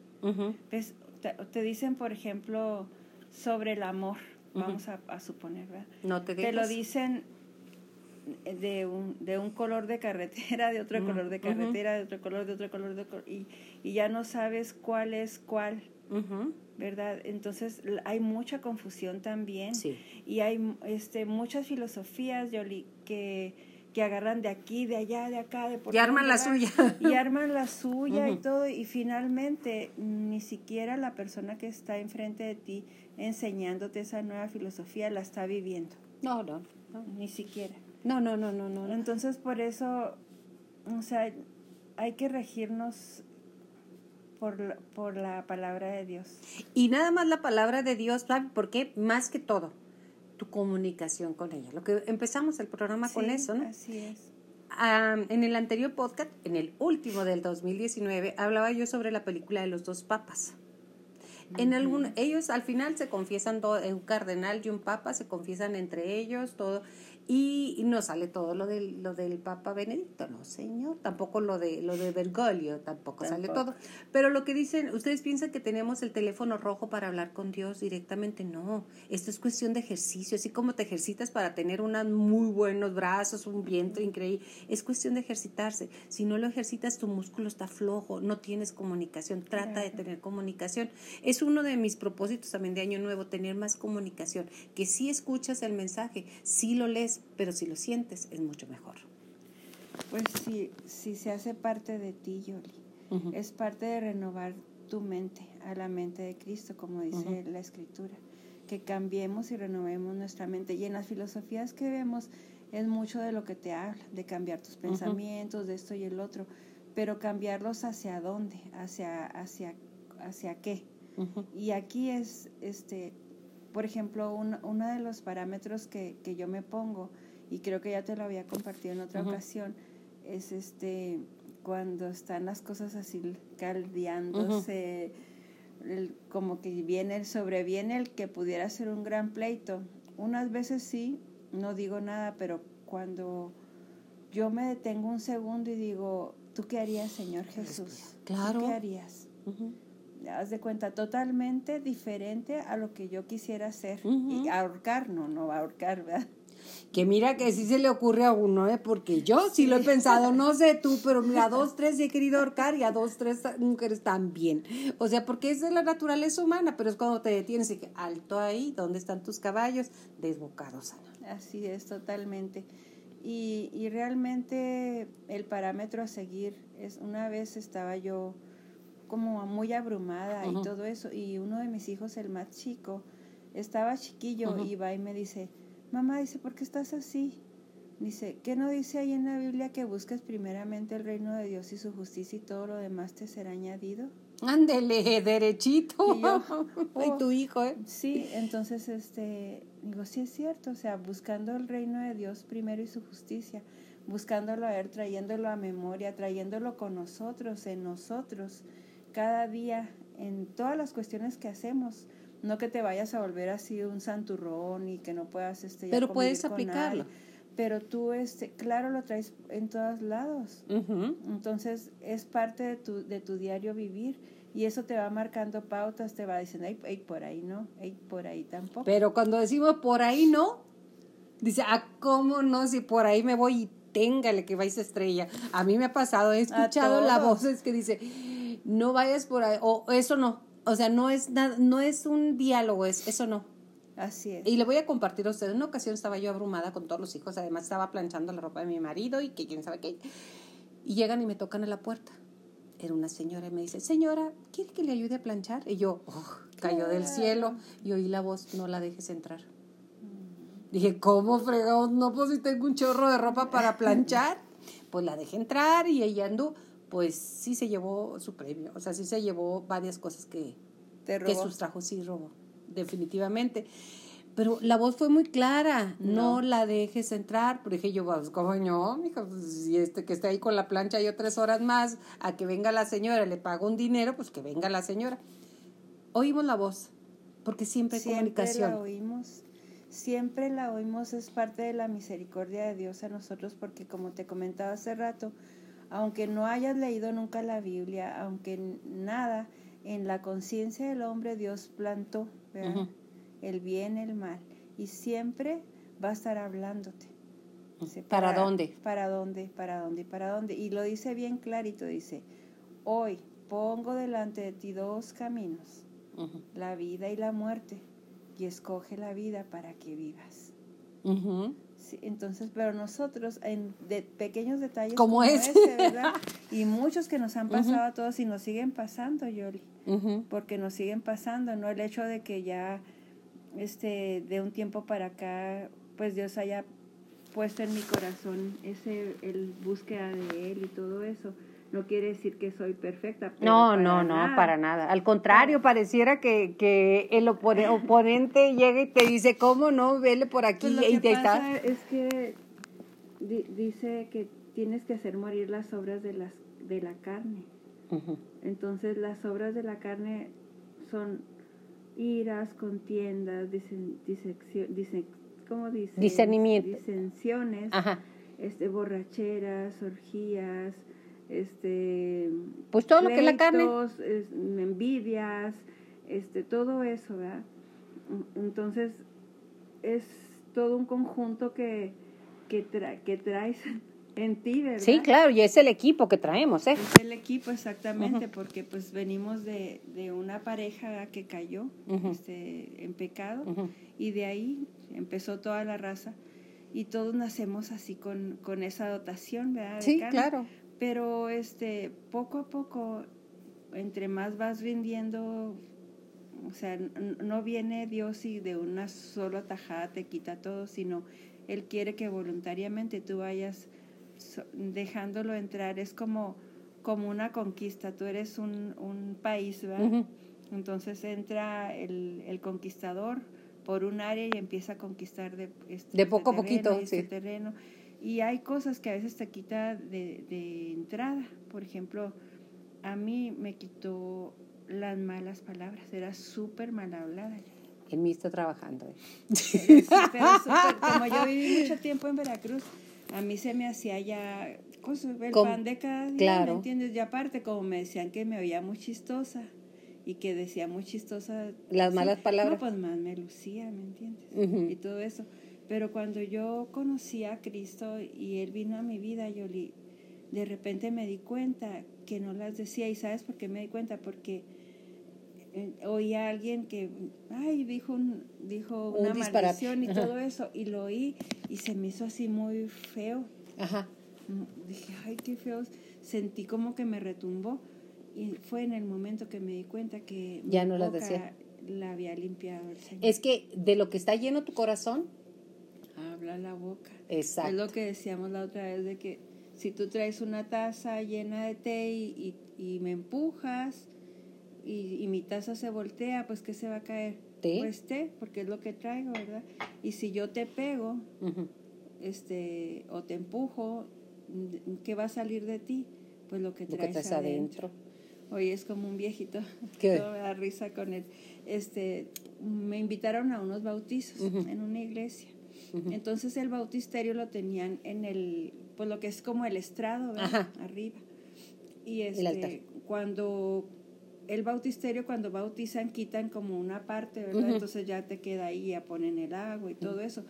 Te, te dicen, por ejemplo, sobre el amor, vamos a, a suponer, ¿verdad? No te Te lo dicen de un, de un color de carretera, de otro color de carretera, de otro color, de otro color, de otro, y, y ya no sabes cuál es cuál, ¿verdad? Entonces hay mucha confusión también. Sí. Y hay este, muchas filosofías, Yoli, que, que agarran de aquí, de allá, de acá, de por Y arman la suya. Y arman la suya y todo. Y finalmente, ni siquiera la persona que está enfrente de ti enseñándote esa nueva filosofía la está viviendo. No, no, no. Ni siquiera. No, no, no, no, no. Entonces, por eso, o sea, hay que regirnos por la, por la palabra de Dios. Y nada más la palabra de Dios, ¿sabe por qué? Más que todo, tu comunicación con ella. Lo que empezamos el programa con eso, ¿no? Así es. Ah, en el anterior podcast, en el último del 2019, hablaba yo sobre la película de los dos papas. En algún, ellos al final se confiesan, do- un cardenal y un papa se confiesan entre ellos, todo, y, no sale todo lo del, lo del papa Benedicto, no señor, tampoco lo de, lo de Bergoglio, tampoco, sale todo. Pero lo que dicen, ustedes piensan que tenemos el teléfono rojo para hablar con Dios directamente, no, esto es cuestión de ejercicio, así como te ejercitas para tener unos muy buenos brazos, un vientre increíble, es cuestión de ejercitarse. Si no lo ejercitas, tu músculo está flojo, no tienes comunicación, trata de tener comunicación. Es uno de mis propósitos también de Año Nuevo, tener más comunicación, que si escuchas el mensaje, sí lo lees, pero si lo sientes, es mucho mejor. Pues sí, sí se hace parte de ti, Yoli. Es parte de renovar tu mente a la mente de Cristo, como dice la Escritura. Que cambiemos y renovemos nuestra mente. Y en las filosofías que vemos es mucho de lo que te habla, de cambiar tus pensamientos, de esto y el otro. Pero cambiarlos hacia dónde, hacia, hacia, hacia qué. Y aquí es, este, por ejemplo, un- uno de los parámetros que, que yo me pongo, y creo que ya te lo había compartido en otra ocasión, es este cuando están las cosas así caldeándose, el- como que viene el sobreviene el que pudiera ser un gran pleito. Unas veces sí, no digo nada, pero cuando yo me detengo un segundo y digo, ¿tú qué harías, Señor Jesús? ¿Tú Claro. ¿Qué harías? Ujú. Haz de cuenta, totalmente diferente a lo que yo quisiera hacer. Y ahorcar, no, no ahorcar, ¿verdad? Que mira que sí se le ocurre a uno, ¿eh? porque yo sí lo he pensado, no sé tú, pero mira, a dos, tres he querido ahorcar y a dos, tres mujeres también. O sea, porque es de la naturaleza humana, pero es cuando te detienes y que alto ahí, ¿dónde están tus caballos? Desbocados, Ana. Así es, totalmente. Y, y realmente el parámetro a seguir es, una vez estaba yo como muy abrumada y todo eso, y uno de mis hijos, el más chico, estaba chiquillo y va y me dice, mamá, dice, ¿por qué estás así? Dice, ¿qué no dice ahí en la Biblia que busques primeramente el reino de Dios y su justicia y todo lo demás te será añadido? Ándele, derechito. Y yo, oh. tu hijo, ¿eh? Sí, entonces, este, digo, sí es cierto, o sea, buscando el reino de Dios primero y su justicia, buscándolo a ver, trayéndolo a memoria, trayéndolo con nosotros, en nosotros, cada día, en todas las cuestiones que hacemos. No que te vayas a volver así un santurrón y que no puedas, este, ya Pero puedes aplicarlo. Pero tú, este, claro, lo traes en todos lados. Ujú. Entonces es parte de tu, de tu diario vivir y eso te va marcando pautas, te va diciendo, ay, ay, por ahí no, ay, por ahí tampoco. Pero cuando decimos por ahí no, dice, ah, ¿cómo no? Si por ahí me voy y téngale que vais estrella. A mí me ha pasado, he escuchado la todos. voz es que dice, no vayas por ahí, o eso no. O sea, no es nada, no es un diálogo, es eso no. Así es. Y le voy a compartir a ustedes. Una ocasión estaba yo abrumada con todos los hijos, además estaba planchando la ropa de mi marido y que quién sabe qué. Y llegan y me tocan a la puerta. Era una señora y me dice, señora, ¿quiere que le ayude a planchar? Y yo, oh, cayó del cielo y oí la voz, no la dejes entrar. Dije, ¿cómo fregados? No, pues si tengo un chorro de ropa para planchar. Pues la dejé entrar y ella andó. Pues sí se llevó su premio. O sea, sí se llevó varias cosas que, que sustrajo, sí robó, definitivamente. Pero la voz fue muy clara, no, la dejes entrar. Pero dije yo, pues, ¿cómo no, mija? Pues, si este que está ahí con la plancha yo tres horas más, a que venga la señora, le pago un dinero, pues que venga la señora. Oímos la voz, porque siempre hay siempre comunicación. La oímos, siempre la oímos, es parte de la misericordia de Dios a nosotros, porque como te comentaba hace rato, aunque no hayas leído nunca la Biblia, aunque nada, en la conciencia del hombre Dios plantó, el bien, el mal, y siempre va a estar hablándote. ¿Para, dónde? Para dónde, para dónde, para dónde. Y lo dice bien clarito, dice, hoy pongo delante de ti dos caminos, la vida y la muerte, y escoge la vida para que vivas. Entonces, pero nosotros, en de pequeños detalles como, ese, ¿verdad? y muchos que nos han pasado a todos y nos siguen pasando, Yoli, porque nos siguen pasando, no el hecho de que ya este, de un tiempo para acá, pues Dios haya puesto en mi corazón ese, el búsqueda de Él y todo eso. No quiere decir que soy perfecta. no, no, no, para nada. Al contrario, pareciera que, que el oponente llega y te dice, ¿cómo no? Vele por aquí pues y te pasa Es que dice que tienes que hacer morir las obras de, las, de la carne. Entonces las obras de la carne son iras, contiendas, disen, ¿cómo dice? Discernimiento. Disensiones, este, borracheras, orgías, este, pues todo lo que es la carne, envidias, este, todo eso, ¿verdad? Entonces es todo un conjunto que que, que traes en ti, ¿verdad? Sí, claro, y es el equipo que traemos, ¿eh? Es el equipo, exactamente, porque pues venimos de, de, una pareja que cayó este, en pecado y de ahí empezó toda la raza y todos nacemos así con, con esa dotación, ¿verdad? sí, claro. Pero este, poco a poco, entre más vas rindiendo, o sea, no viene Dios y de una sola tajada te quita todo, sino Él quiere que voluntariamente tú vayas dejándolo entrar es como, como una conquista, tú eres un, un país, ¿verdad? Entonces entra el, el, conquistador por un área y empieza a conquistar de, este, de poco a poquito este terreno. Y hay cosas que a veces te quita de, de entrada. Por ejemplo, a mí me quitó las malas palabras, era súper mal hablada. En mí está trabajando. ¿eh? como yo viví mucho tiempo en Veracruz, a mí se me hacía ya cosas, el pan de cada día, ¿me entiendes? Y aparte, como me decían que me oía muy chistosa y que decía muy chistosa. Las malas palabras. No, pues más me lucía, ¿me entiendes? Y todo eso. Pero cuando yo conocí a Cristo y Él vino a mi vida, yo de repente me di cuenta que no las decía. ¿Y sabes por qué me di cuenta? Porque eh, oí a alguien que, ay, dijo, un, dijo una maldición y todo eso, y lo oí y se me hizo así muy feo. Ajá. Mm, dije, ay, qué feo. Sentí como que me retumbó y fue en el momento que me di cuenta que ya no las decía. La había limpiado el Señor. Es que de lo que está lleno tu corazón, habla la boca. Exacto. Es lo que decíamos la otra vez de que si tú traes una taza llena de té y, y me empujas, y, mi taza se voltea, pues ¿qué se va a caer? ¿Té? Pues té, porque es lo que traigo, ¿verdad? Y si yo te pego, este, o te empujo, ¿qué va a salir de ti? Pues lo que traes, adentro. Oye, es como un viejito. Todo me da risa con él. Este, me invitaron a unos bautizos en una iglesia. Entonces el bautisterio lo tenían en el, pues lo que es como el estrado, ¿verdad? Arriba. Y este, cuando el bautisterio cuando bautizan quitan como una parte, ¿verdad? Entonces ya te queda ahí, ya ponen el agua y todo eso.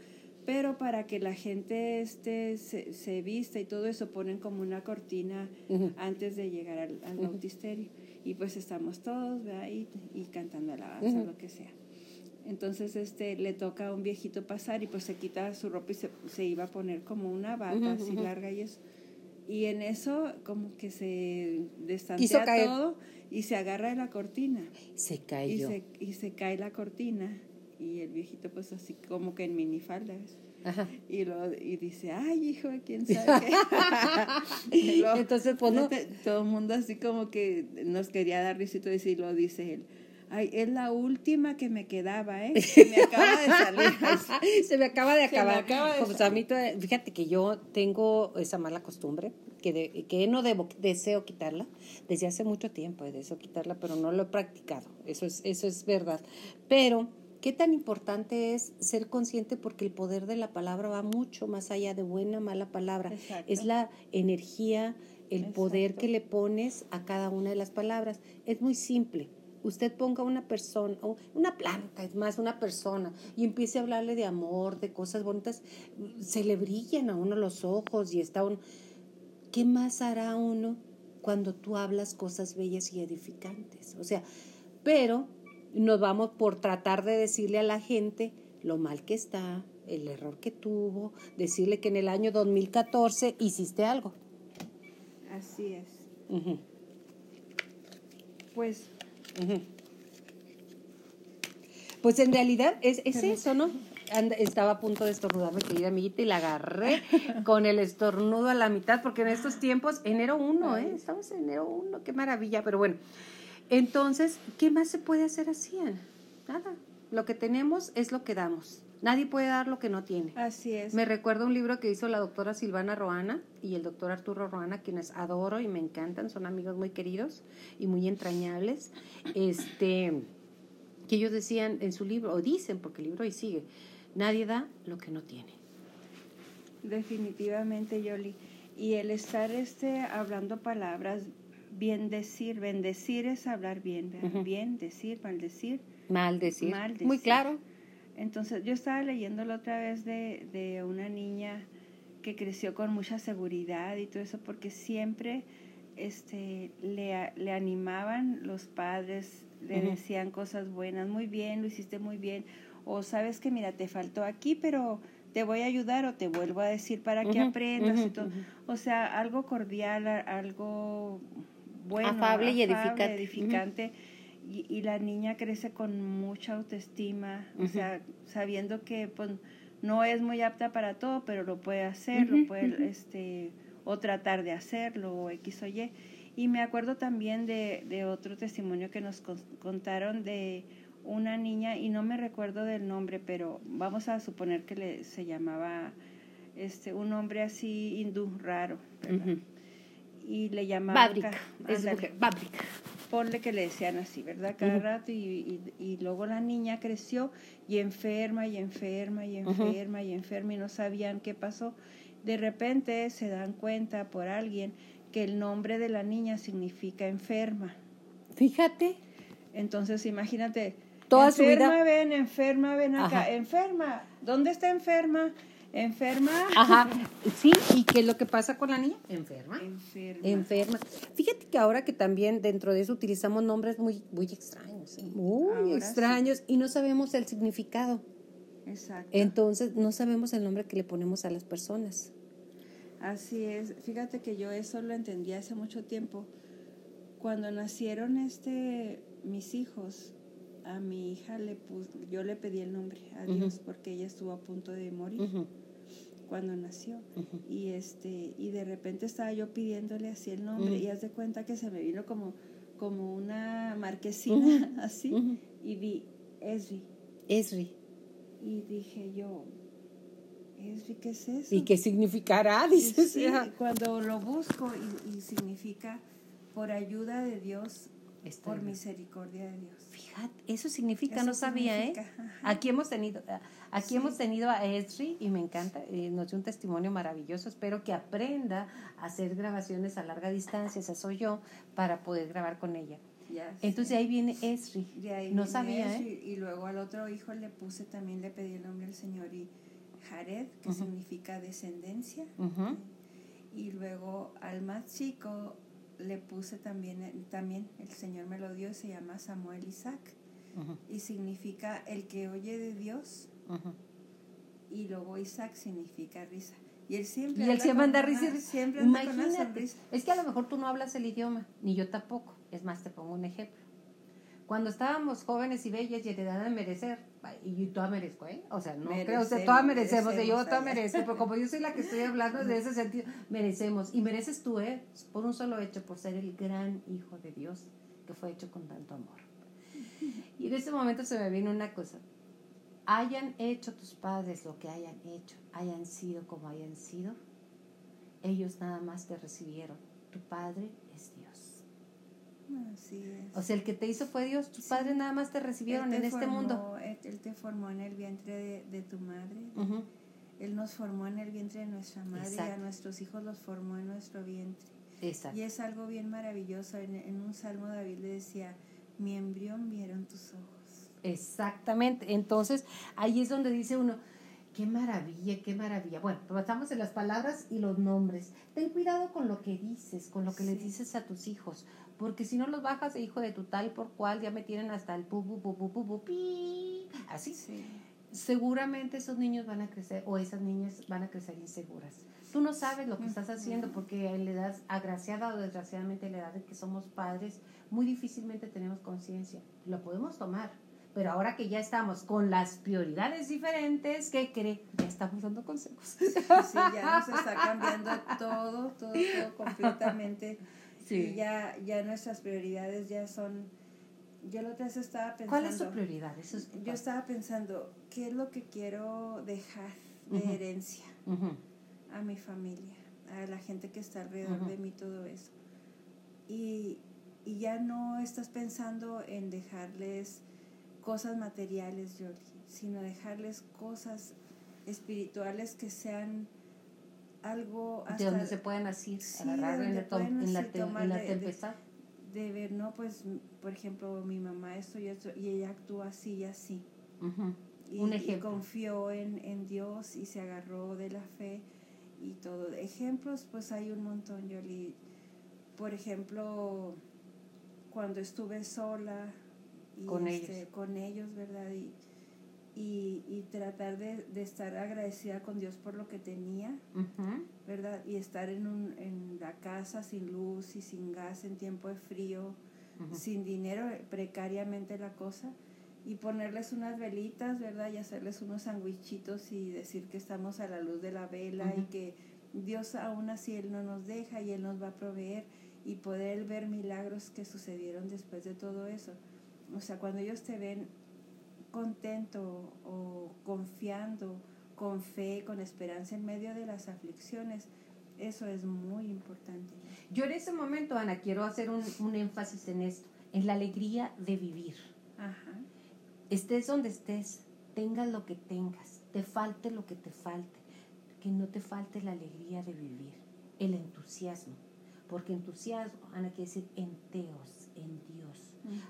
Pero para que la gente este, se, se vista y todo eso, ponen como una cortina antes de llegar al, bautisterio. Y pues estamos todos, ¿verdad? Y, y cantando alabanza, lo que sea. Entonces este, le toca a un viejito pasar y pues se quita su ropa y se, se iba a poner como una bata así larga y eso. Y en eso como que se destantea todo y se agarra de la cortina. Se Y cayó. se, y se cae la cortina y el viejito pues así como que en minifalda. ¿ves? Ajá. Y, lo, y dice, ay, hijo, quién sabe qué. Y luego, Entonces, pues, no. Todo el mundo así como que nos quería dar risito y lo dice él. Ay, es la última que me quedaba, ¿eh? Que me acaba de salir. Se me acaba de Se acabar. acaba de Pues, a mí toda- fíjate que yo tengo esa mala costumbre, que, de- que no debo, deseo quitarla. Desde hace mucho tiempo eh, deseo quitarla, pero no lo he practicado. Eso es, eso es verdad. Pero, ¿qué tan importante es ser consciente? Porque el poder de la palabra va mucho más allá de buena, mala palabra. Exacto. Es la energía, el poder que le pones a cada una de las palabras. Es muy simple. Usted ponga una persona, o una planta, es más, una persona, y empiece a hablarle de amor, de cosas bonitas, se le brillan a uno los ojos y está uno. ¿Qué más hará uno cuando tú hablas cosas bellas y edificantes? O sea, pero nos vamos por tratar de decirle a la gente lo mal que está, el error que tuvo, decirle que en el año 2014 hiciste algo. Así es. Pues Pues en realidad es, es eso, ¿no? Estaba a punto de estornudar mi querida amiguita y la agarré con el estornudo a la mitad, porque en estos tiempos, enero 1, ¿eh? Estamos en enero 1, qué maravilla, pero bueno. Entonces, ¿qué más se puede hacer así? Ana? Nada. Lo que tenemos es lo que damos. Nadie puede dar lo que no tiene. así es. Me recuerda un libro que hizo la doctora Silvana Roana y el doctor Arturo Roana, quienes adoro y me encantan, son amigos muy queridos y muy entrañables. Este, que ellos decían en su libro, o dicen, porque el libro ahí sigue, nadie da lo que no tiene. Definitivamente, Yoli. Y el estar este, hablando palabras, bien decir, bendecir es hablar bien, bien decir, maldecir. Mal decir. Mal Muy claro. Entonces, yo estaba leyendo la otra vez de, de una niña que creció con mucha seguridad y todo eso, porque siempre este, le, le animaban los padres, le decían cosas buenas, muy bien, lo hiciste muy bien, o sabes que mira, te faltó aquí, pero te voy a ayudar o te vuelvo a decir para que aprendas y todo. O sea, algo cordial, algo bueno, Afable y edificante. edificante. Y, y la niña crece con mucha autoestima, o sea, sabiendo que pues, no es muy apta para todo, pero lo puede hacer, lo puede, este, o tratar de hacerlo, o X o Y. Y me acuerdo también de, de otro testimonio que nos con- contaron de una niña, y no me recuerdo del nombre, pero vamos a suponer que le, se llamaba este, un hombre así hindú raro, y le llamaban... Ca- Es mujer. Ponle que le decían así, ¿verdad? Cada rato y, y- y luego la niña creció y enferma y enferma y enferma y enferma y no sabían qué pasó. De repente se dan cuenta por alguien que el nombre de la niña significa enferma. Fíjate. Entonces imagínate, Toda su enferma, vida- ven, enferma, ven acá, Ajá. enferma, ¿dónde está enferma? Enferma. Ajá. Sí, ¿y qué es lo que pasa con la niña? Enferma. Enferma. enferma. Fíjate que ahora que también dentro de eso utilizamos nombres muy, muy extraños, ¿eh? muy Ahora extraños y no sabemos el significado. Exacto. Entonces no sabemos el nombre que le ponemos a las personas. Así es. Fíjate que yo eso lo entendí hace mucho tiempo. Cuando nacieron este mis hijos, a mi hija le pus- yo le pedí el nombre a Dios porque ella estuvo a punto de morir cuando nació. Y este y de repente estaba yo pidiéndole así el nombre y haz de cuenta que se me vino como como una marquesina así y vi Esri Esri. y dije yo Esri, ¿qué es eso? ¿Y qué significará? Dices. Sí, cuando lo busco y, y significa por ayuda de Dios, Por bien. misericordia de Dios. Fíjate, eso significa, Eso no sabía, significa, ¿eh? ajá. Aquí hemos tenido, aquí Sí. hemos tenido a Esri y me encanta, eh, nos dio un testimonio maravilloso. Espero que aprenda a hacer grabaciones a larga distancia, esa soy yo, para poder grabar con ella. Ya Entonces de ahí viene Esri. Ahí no viene sabía, ¿eh? Y, luego al otro hijo le puse también, le pedí el nombre al Señor y Jared, que significa descendencia. Ujú. Y luego al más chico le puse también, eh, también el Señor me lo dio, se llama Samuel Isaac. Y significa el que oye de Dios y luego Isaac significa risa. Y él siempre, y él siempre anda risa. una- siempre anda con una Imagínate. sonrisa. Es que a lo mejor tú no hablas el idioma, ni yo tampoco. Es más, te pongo un ejemplo. Cuando estábamos jóvenes y bellas y en edad de merecer, y yo toda merezco, ¿eh? O sea, no creo, o sea, Merecemos, merecemos, y yo merecemos toda merezco, pero como yo soy la que estoy hablando de ese sentido, merecemos. Y mereces tú, ¿eh? Por un solo hecho, por ser el gran hijo de Dios que fue hecho con tanto amor. Y en ese momento se me vino una cosa. Hayan hecho tus padres lo que hayan hecho, hayan sido como hayan sido, ellos nada más te recibieron. Tu padre. Así es. O sea, el que te hizo fue Dios, tus Sí. padres nada más te recibieron te en este mundo. Él, te formó en el vientre de, de tu madre. Él nos formó en el vientre de nuestra madre y a nuestros hijos los formó en nuestro vientre. Exacto. Y es algo bien maravilloso. En, en un salmo David le decía, mi embrión vieron tus ojos. Exactamente. Entonces, ahí es donde dice uno, qué maravilla, qué maravilla. Bueno, pero estamos en las palabras y los nombres. Ten cuidado con lo que dices, con lo que le Sí. dices a tus hijos, porque si no los bajas de hijo de tu tal por cual, ya me tienen hasta el pu, pu, pu, pu, pu, pu, pi. Así. Sí. Seguramente esos niños van a crecer, o esas niñas van a crecer inseguras. Tú no sabes lo que estás haciendo porque en la edad, agraciada o desgraciadamente en la edad de que somos padres, muy difícilmente tenemos conciencia. Lo podemos tomar, pero ahora que ya estamos con las prioridades diferentes, ¿qué cree? Ya estamos dando consejos. Sí, ya nos está cambiando todo, todo, todo completamente. Y ya, ya nuestras prioridades ya son... Yo otra vez estaba pensando... ¿Cuál es tu prioridad? Eso es Yo estaba pensando, ¿qué es lo que quiero dejar de herencia a mi familia, a la gente que está alrededor de mí, todo eso? Y, y ya no estás pensando en dejarles cosas materiales, Yoli, sino dejarles cosas espirituales que sean algo De hasta donde se pueden así Sí, agarrar de en la, tom- en la te- en la de- de- tempestad. de ver, no, pues, por ejemplo, mi mamá esto y esto, y ella actúa así y así. Y, Un y ejemplo. confió en, en Dios y se agarró de la fe y todo. Ejemplos, pues hay un montón, Yoli. Por ejemplo, cuando estuve sola y Con este, ellos. con ellos, ¿verdad? Y, y, y tratar de, de estar agradecida con Dios por lo que tenía. ¿verdad? Y estar en, un, en la casa sin luz y sin gas en tiempo de frío, sin dinero, eh, precariamente la cosa, y ponerles unas velitas, ¿verdad? Y hacerles unos sandwichitos y decir que estamos a la luz de la vela y que Dios aún así Él no nos deja y Él nos va a proveer y poder ver milagros que sucedieron después de todo eso. O sea, cuando ellos te ven contento o confiando, con fe, con esperanza en medio de las aflicciones, eso es muy importante. Yo en ese momento, Ana, quiero hacer un, un énfasis en esto, en la alegría de vivir. Ajá. Estés donde estés, tengas lo que tengas, te falte lo que te falte, que no te falte la alegría de vivir, el entusiasmo. Porque entusiasmo, Ana, quiere decir en Teos,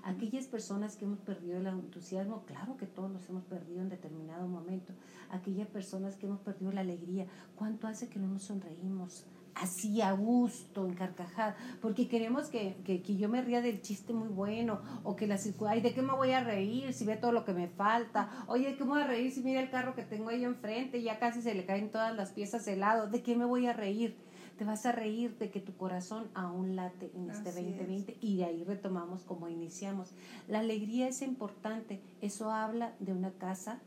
Aquellas personas que hemos perdido el entusiasmo, claro que todos los hemos perdido en determinado momento. Aquellas personas que hemos perdido la alegría, ¿cuánto hace que no nos sonreímos? Así a gusto, en carcajada, porque queremos que, que, que yo me ría del chiste muy bueno, o que la ay, ¿de qué me voy a reír si ve todo lo que me falta? Oye, ¿de qué me voy a reír si mira el carro que tengo ahí enfrente ya casi se le caen todas las piezas de lado? ¿De qué me voy a reír? Te vas a reír de que tu corazón aún late en este Así es. 2020 y de ahí retomamos como iniciamos. La alegría es importante. Eso habla de una casa,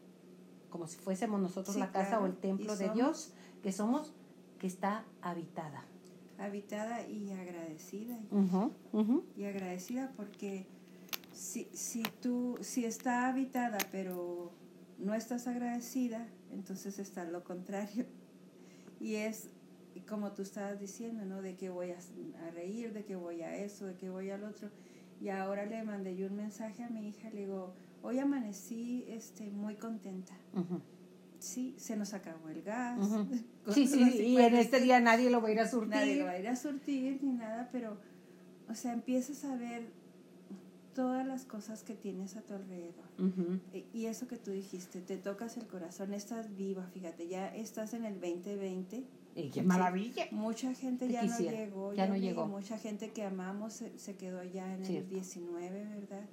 como si fuésemos nosotros Sí, la casa claro. o el templo de Dios, que somos, que está habitada. Habitada y agradecida. Y agradecida porque si, si tú, si está habitada pero no estás agradecida, entonces está lo contrario. Y es como tú estabas diciendo, ¿no? De que voy a, a reír, de que voy a eso, de que voy al otro. Y ahora le mandé yo un mensaje a mi hija, le digo, hoy amanecí este, muy contenta. Sí, se nos acabó el gas. Sí, sí, y en este día nadie lo va a ir a surtir. Nadie lo va a ir a surtir ni nada, pero, o sea, empiezas a ver todas las cosas que tienes a tu alrededor. E- Y eso que tú dijiste, te tocas el corazón, estás viva, fíjate, ya estás en el 2020. Y maravilla. Mucha gente Te ya quisiera, no llegó, ya no vi, llegó. Mucha gente que amamos se, se quedó ya en Cierto. el 19, ¿verdad?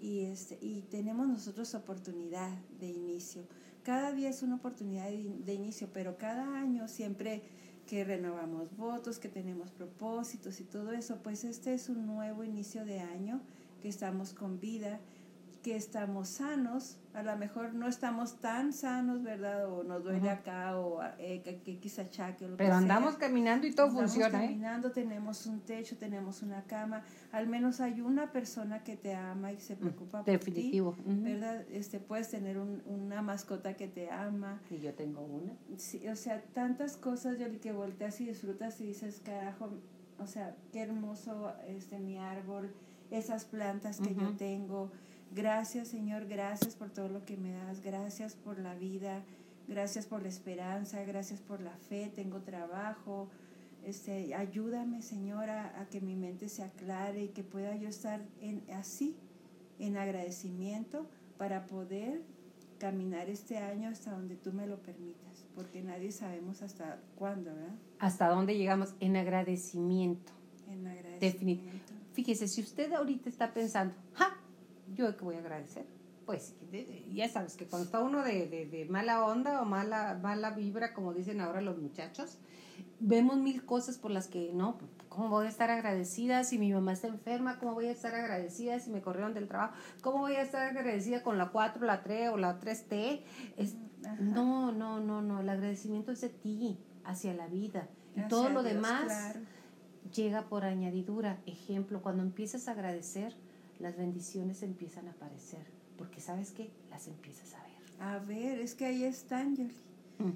Y, este, y tenemos nosotros oportunidad de inicio. cada día es una oportunidad de, de inicio, pero cada año siempre que renovamos votos, que tenemos propósitos y todo eso, pues este es un nuevo inicio de año, que estamos con vida, que estamos sanos, a lo mejor no estamos tan sanos, ¿verdad? O nos duele acá, o eh, que, quizá chaque. Pero andamos caminando y todo andamos funciona. ¿eh? caminando, tenemos un techo, tenemos una cama, al menos hay una persona que te ama y se preocupa Definitivo. por ti, ¿verdad? Este, puedes tener un, una mascota que te ama. Y yo tengo una. Sí, o sea, tantas cosas, yo que volteas y disfrutas y dices, carajo, o sea, qué hermoso este mi árbol, esas plantas que yo tengo Gracias Señor, gracias por todo lo que me das, gracias por la vida, gracias por la esperanza, gracias por la fe, tengo trabajo. Este, ayúdame Señor a, que mi mente se aclare y que pueda yo estar en, así, en agradecimiento para poder caminar este año hasta donde tú me lo permitas, porque nadie sabemos hasta cuándo, ¿verdad? Hasta dónde llegamos en agradecimiento. En agradecimiento. Fíjese, si usted ahorita está pensando, ¡ja! Yo que voy a agradecer. Pues ya sabes que cuando está uno de, de, mala onda o mala, mala vibra, como dicen ahora los muchachos, vemos mil cosas por las que no, ¿cómo voy a estar agradecida si mi mamá está enferma? ¿Cómo voy a estar agradecida si me corrieron del trabajo? ¿Cómo voy a estar agradecida con la 4, la 3 o la 3T? Es, no, no, no, no, el agradecimiento es de ti, hacia la vida. Y todo lo demás llega por añadidura. Ejemplo, cuando empiezas a agradecer, las bendiciones empiezan a aparecer, porque sabes que las empiezas a ver. A ver, es que ahí están, Yoli.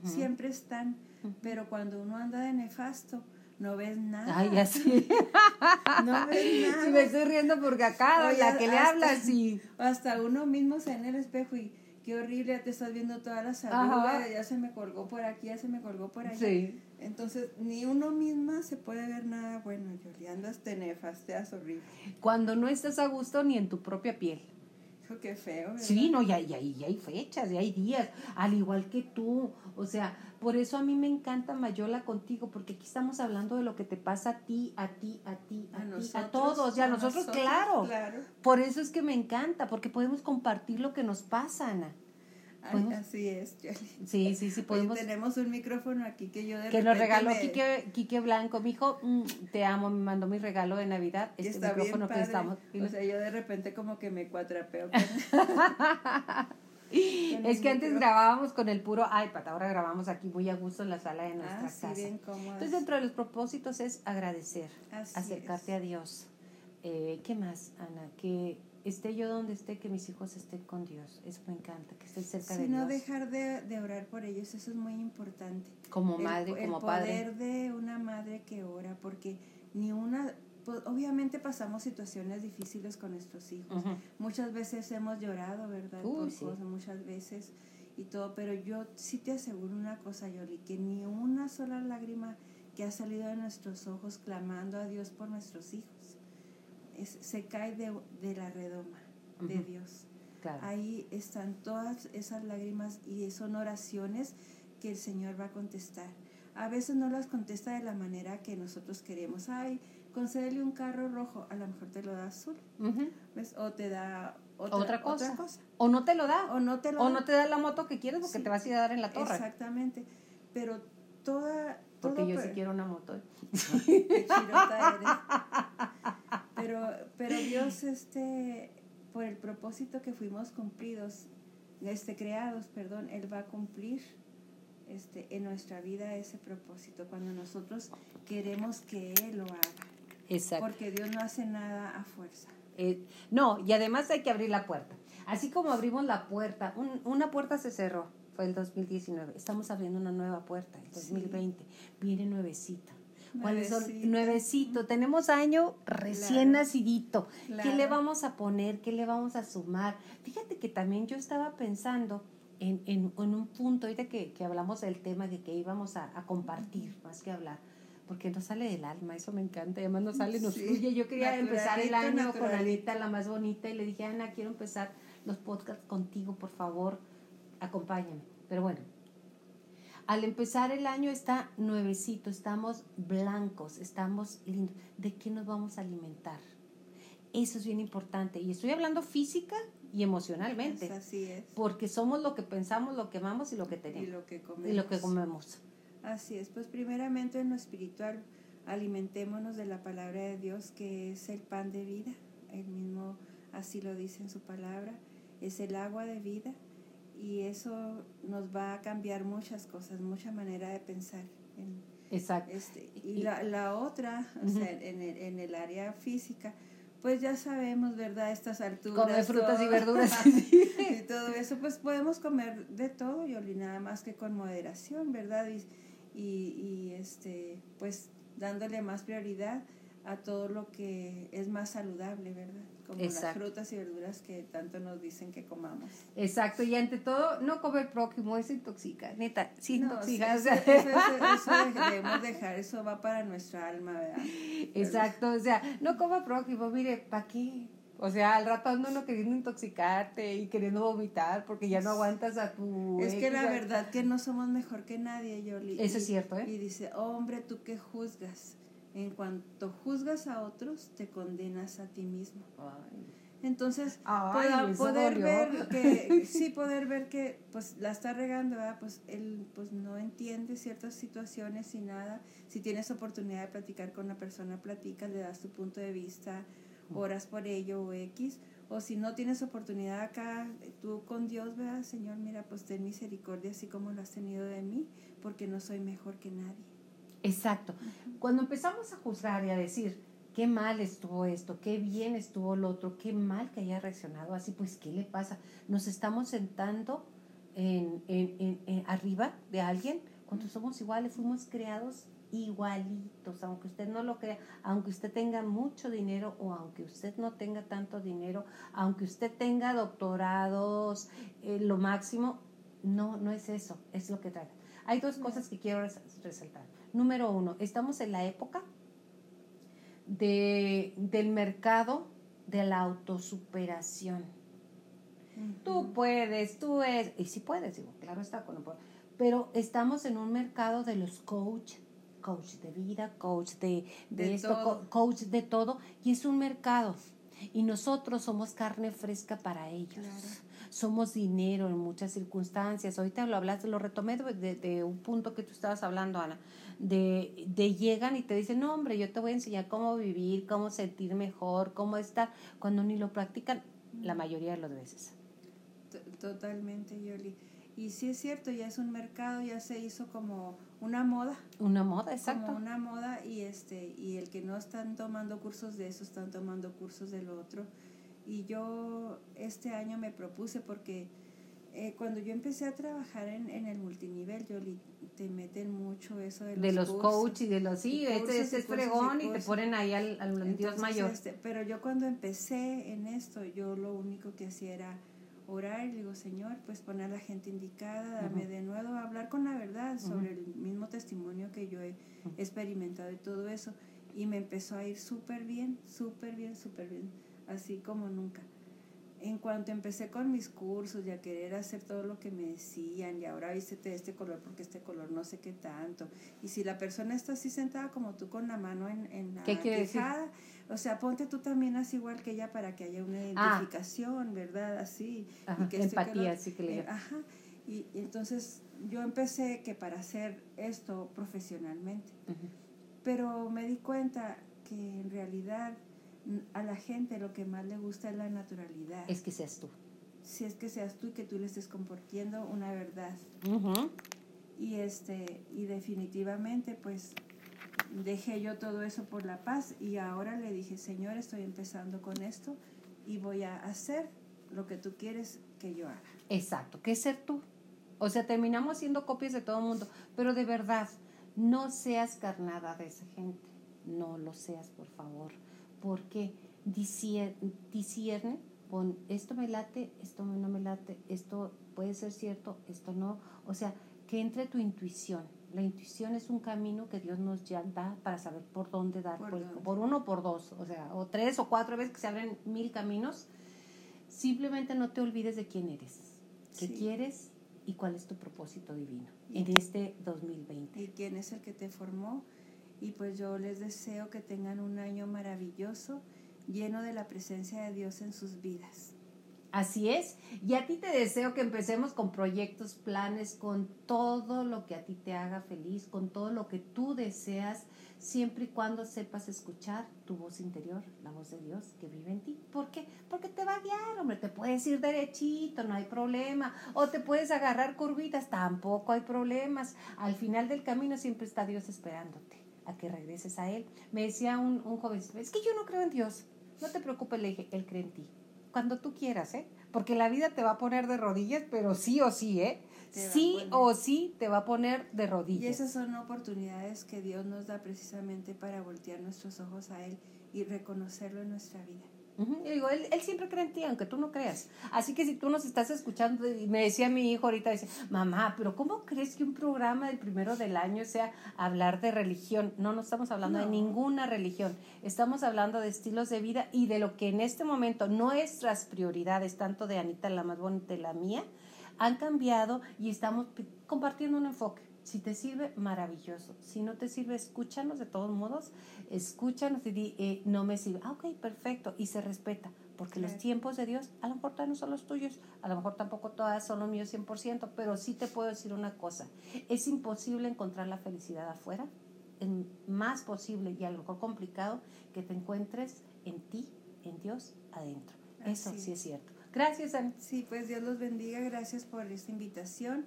Siempre están, pero cuando uno anda de nefasto, no ves nada. Ay, así. no ves nada. Si me estoy riendo porque acá, la que le hablas y... Hasta uno mismo se en el espejo y qué horrible, ya te estás viendo todas las arrugas, ya se me colgó por aquí, ya se me colgó por allá. Sí. Entonces, ni uno misma se puede ver nada bueno, Yoli, andas te nefasteas horrible. Cuando no estás a gusto ni en tu propia piel. Hijo, qué feo. ¿verdad? Sí, no, y hay, y hay fechas, y hay días, al igual que tú. O sea, por eso a mí me encanta Mayola contigo, porque aquí estamos hablando de lo que te pasa a ti, a ti, a ti, a, ti, a todos, y a, nosotros, claro. claro. Por eso es que me encanta, porque podemos compartir lo que nos pasa, Ana así es, Sí, sí, sí, podemos. tenemos un micrófono aquí que yo de Que nos regaló Quique, Blanco. Mi hijo, mm, te amo, me mandó mi regalo de Navidad. Este micrófono que estamos. O sea, yo de repente como que me cuatrapeo. es que antes grabábamos con el puro iPad, ahora grabamos aquí muy a gusto en la sala de ah, nuestra casa. Entonces, dentro de los propósitos es agradecer, acercarte a Dios. Eh, ¿Qué más, Ana? Que esté yo donde esté, que mis hijos estén con Dios. Eso me encanta, que estén cerca de Dios. no dejar de, orar por ellos, eso es muy importante. Como madre, como padre. El poder de una madre que ora, porque ni una... Pues, obviamente pasamos situaciones difíciles con nuestros hijos. Muchas veces hemos llorado, ¿verdad? por cosas, muchas veces y todo, pero yo sí te aseguro una cosa, Yoli, que ni una sola lágrima que ha salido de nuestros ojos clamando a Dios por nuestros hijos se cae de, la redoma de Dios. Ahí están todas esas lágrimas y son oraciones que el Señor va a contestar. A veces no las contesta de la manera que nosotros queremos. Ay, concédele un carro rojo, a lo mejor te lo da azul. O te da otra, cosa. O no te lo da. O no te o no te da la moto que quieres porque te vas a ir a dar en la torre. Exactamente. Pero toda... Porque yo sí quiero una moto. Pero, pero Dios, este, por el propósito que fuimos cumplidos, este, creados, perdón, Él va a cumplir este, en nuestra vida ese propósito cuando nosotros queremos que Él lo haga. Exacto. Porque Dios no hace nada a fuerza. Eh, no, y además hay que abrir la puerta. Así como abrimos la puerta, una puerta se cerró, fue el 2019. Estamos abriendo una nueva puerta, el 2020. Viene nuevecita. ¿Cuáles son? Nuevecito. Tenemos año recién nacidito. ¿Qué le vamos a poner? ¿Qué le vamos a sumar? Fíjate que también yo estaba pensando en, en, un punto, ahorita que, que, hablamos del tema de que íbamos a, compartir, más que hablar porque nos sale del alma, eso me encanta, además nos sale, nos fluye. Yo quería empezar el año con Anita, la más bonita, y le dije, Ana, quiero empezar los podcasts contigo, por favor, acompáñame. Pero bueno, al empezar el año está nuevecito, estamos blancos, estamos lindos. ¿De qué nos vamos a alimentar? Eso es bien importante. Y estoy hablando física y emocionalmente. así es. Porque somos lo que pensamos, lo que amamos y lo que tenemos. Y lo que comemos. Y lo que comemos. Así es. Pues primeramente en lo espiritual, alimentémonos de la palabra de Dios, que es el pan de vida. El mismo así lo dice en su palabra. Es el agua de vida. Y eso nos va a cambiar muchas cosas, mucha manera de pensar. Exacto. Este, y la, la otra, o sea, en el, en el área física, pues ya sabemos, ¿verdad? Estas alturas. Comer frutas y verduras. y todo eso, pues podemos comer de todo, Yoli, nada más que con moderación, ¿verdad? Y, y, y este, pues dándole más prioridad a todo lo que es más saludable, ¿verdad? Como las frutas y verduras que tanto nos dicen que comamos. Exacto, y ante todo, no comer próximo, eso intoxica, neta, sí intoxica. eso, debemos dejar, eso va para nuestra alma, ¿verdad? Exacto, o sea, no coma próximo, mire, ¿para qué? O sea, al rato ando uno queriendo intoxicarte y queriendo vomitar porque ya no aguantas a tu... Es que la verdad que no somos mejor que nadie, Yoli. Eso es cierto, ¿eh? Y dice, hombre, ¿tú qué juzgas? En cuanto juzgas a otros, te condenas a ti mismo. Entonces, poder ver que, sí, poder ver que pues la está regando, ¿verdad? Pues él pues no entiende ciertas situaciones y nada. Si tienes oportunidad de platicar con una persona, platica, le das tu punto de vista, oras por ello o X. O si no tienes oportunidad acá, tú con Dios, ¿verdad? Señor, mira, pues ten misericordia así como lo has tenido de mí, porque no soy mejor que nadie. Exacto. Cuando empezamos a juzgar y a decir, qué mal estuvo esto, qué bien estuvo lo otro, qué mal que haya reaccionado así, pues ¿qué le pasa? Nos estamos sentando en, en, en, arriba de alguien cuando somos iguales, fuimos creados igualitos, aunque usted no lo crea, aunque usted tenga mucho dinero o aunque usted no tenga tanto dinero, aunque usted tenga doctorados, eh, lo máximo, no, no es eso, es lo que trae. Hay dos cosas que quiero resaltar. Número uno, estamos en la época de, del mercado de la autosuperación. Tú puedes, tú es, y si puedes, digo, claro está, pero estamos en un mercado de los coach, coach de vida, coach de, de, esto, coach de todo, y es un mercado. Y nosotros somos carne fresca para ellos somos dinero en muchas circunstancias. Ahorita lo hablaste, lo retomé de, un punto que tú estabas hablando, Ana, de, de, llegan y te dicen, no, hombre, yo te voy a enseñar cómo vivir, cómo sentir mejor, cómo estar, cuando ni lo practican la mayoría de las veces. Totalmente, Yoli. Y sí es cierto, ya es un mercado, ya se hizo como una moda. Una moda, exacto. Como una moda y este y el que no están tomando cursos de eso, están tomando cursos del otro. Y yo este año me propuse porque eh, cuando yo empecé a trabajar en, en el multinivel, yo te meten mucho eso de los, de los coaches y de los sí, este, este es fregón y, te ponen ahí al, al Dios mayor. Este, pero yo cuando empecé en esto, yo lo único que hacía era orar y digo, Señor, pues poner a la gente indicada, dame de nuevo, hablar con la verdad sobre el mismo testimonio que yo he experimentado y todo eso. Y me empezó a ir súper bien, súper bien, súper bien así como nunca. En cuanto empecé con mis cursos y a querer hacer todo lo que me decían, y ahora vístete este color porque este color no sé qué tanto. Y si la persona está así sentada como tú con la mano en, en la quejada, o sea, ponte tú también así igual que ella para que haya una ah. identificación, ¿verdad? Así. y que este empatía, así que le eh, Ajá. Y, entonces yo empecé que para hacer esto profesionalmente. Pero me di cuenta que en realidad a la gente lo que más le gusta es la naturalidad. Es que seas tú. Si es que seas tú y que tú le estés compartiendo una verdad. Y este y definitivamente pues dejé yo todo eso por la paz y ahora le dije, "Señor, estoy empezando con esto y voy a hacer lo que tú quieres que yo haga." Exacto, que es ser tú. O sea, terminamos siendo copias de todo el mundo, pero de verdad, no seas carnada de esa gente. No lo seas, por favor porque discierne con esto me late, esto no me late, esto puede ser cierto, esto no. O sea, que entre tu intuición. La intuición es un camino que Dios nos ya da para saber por dónde dar, por, uno o por dos, o sea, o tres o cuatro veces que se abren mil caminos. Simplemente no te olvides de quién eres, qué quieres y cuál es tu propósito divino en este 2020. Y quién es el que te formó y pues yo les deseo que tengan un año maravilloso lleno de la presencia de Dios en sus vidas. Así es. Y a ti te deseo que empecemos con proyectos, planes, con todo lo que a ti te haga feliz, con todo lo que tú deseas, siempre y cuando sepas escuchar tu voz interior, la voz de Dios que vive en ti. ¿Por qué? Porque te va a guiar, hombre. Te puedes ir derechito, no hay problema. O te puedes agarrar curvitas, tampoco hay problemas. Al final del camino siempre está Dios esperándote a que regreses a Él. Me decía un, un joven, es que yo no creo en Dios. No te preocupes, le dije, Él cree en ti cuando tú quieras, ¿eh? Porque la vida te va a poner de rodillas, pero sí o sí, ¿eh? Sí o sí te va a poner de rodillas. Y esas son oportunidades que Dios nos da precisamente para voltear nuestros ojos a Él y reconocerlo en nuestra vida digo, él, él, siempre cree en ti, aunque tú no creas. Así que si tú nos estás escuchando, y me decía mi hijo ahorita, dice, mamá, pero ¿cómo crees que un programa del primero del año sea hablar de religión? No, no estamos hablando de ninguna religión. Estamos hablando de estilos de vida y de lo que en este momento nuestras prioridades, tanto de Anita, la más bonita y la mía, han cambiado y estamos compartiendo un enfoque. Si te sirve, maravilloso. Si no te sirve, escúchanos de todos modos. Escúchanos y di, eh, no me sirve. Ah, ok, perfecto. Y se respeta. Porque los tiempos de Dios a lo mejor no son los tuyos. A lo mejor tampoco todas son los míos 100%. Pero sí te puedo decir una cosa. Es imposible encontrar la felicidad afuera. Es más posible y a lo mejor complicado que te encuentres en ti, en Dios, adentro. Eso sí es cierto. Gracias, Ana. Sí, pues Dios los bendiga. Gracias por esta invitación.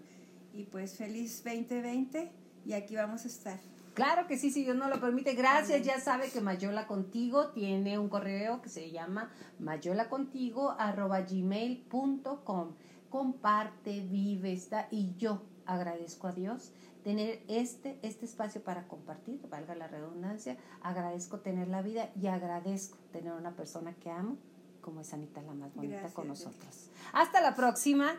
Y pues feliz 2020 y aquí vamos a estar. Claro que sí, si Dios nos lo permite. Gracias. Ya sabe que Mayola Contigo tiene un correo que se llama mayolacontigo.gmail.com. Comparte, vive, está. Y yo agradezco a Dios tener este, este espacio para compartir, valga la redundancia. Agradezco tener la vida y agradezco tener una persona que amo como es Anita la más bonita con nosotros. Hasta la próxima.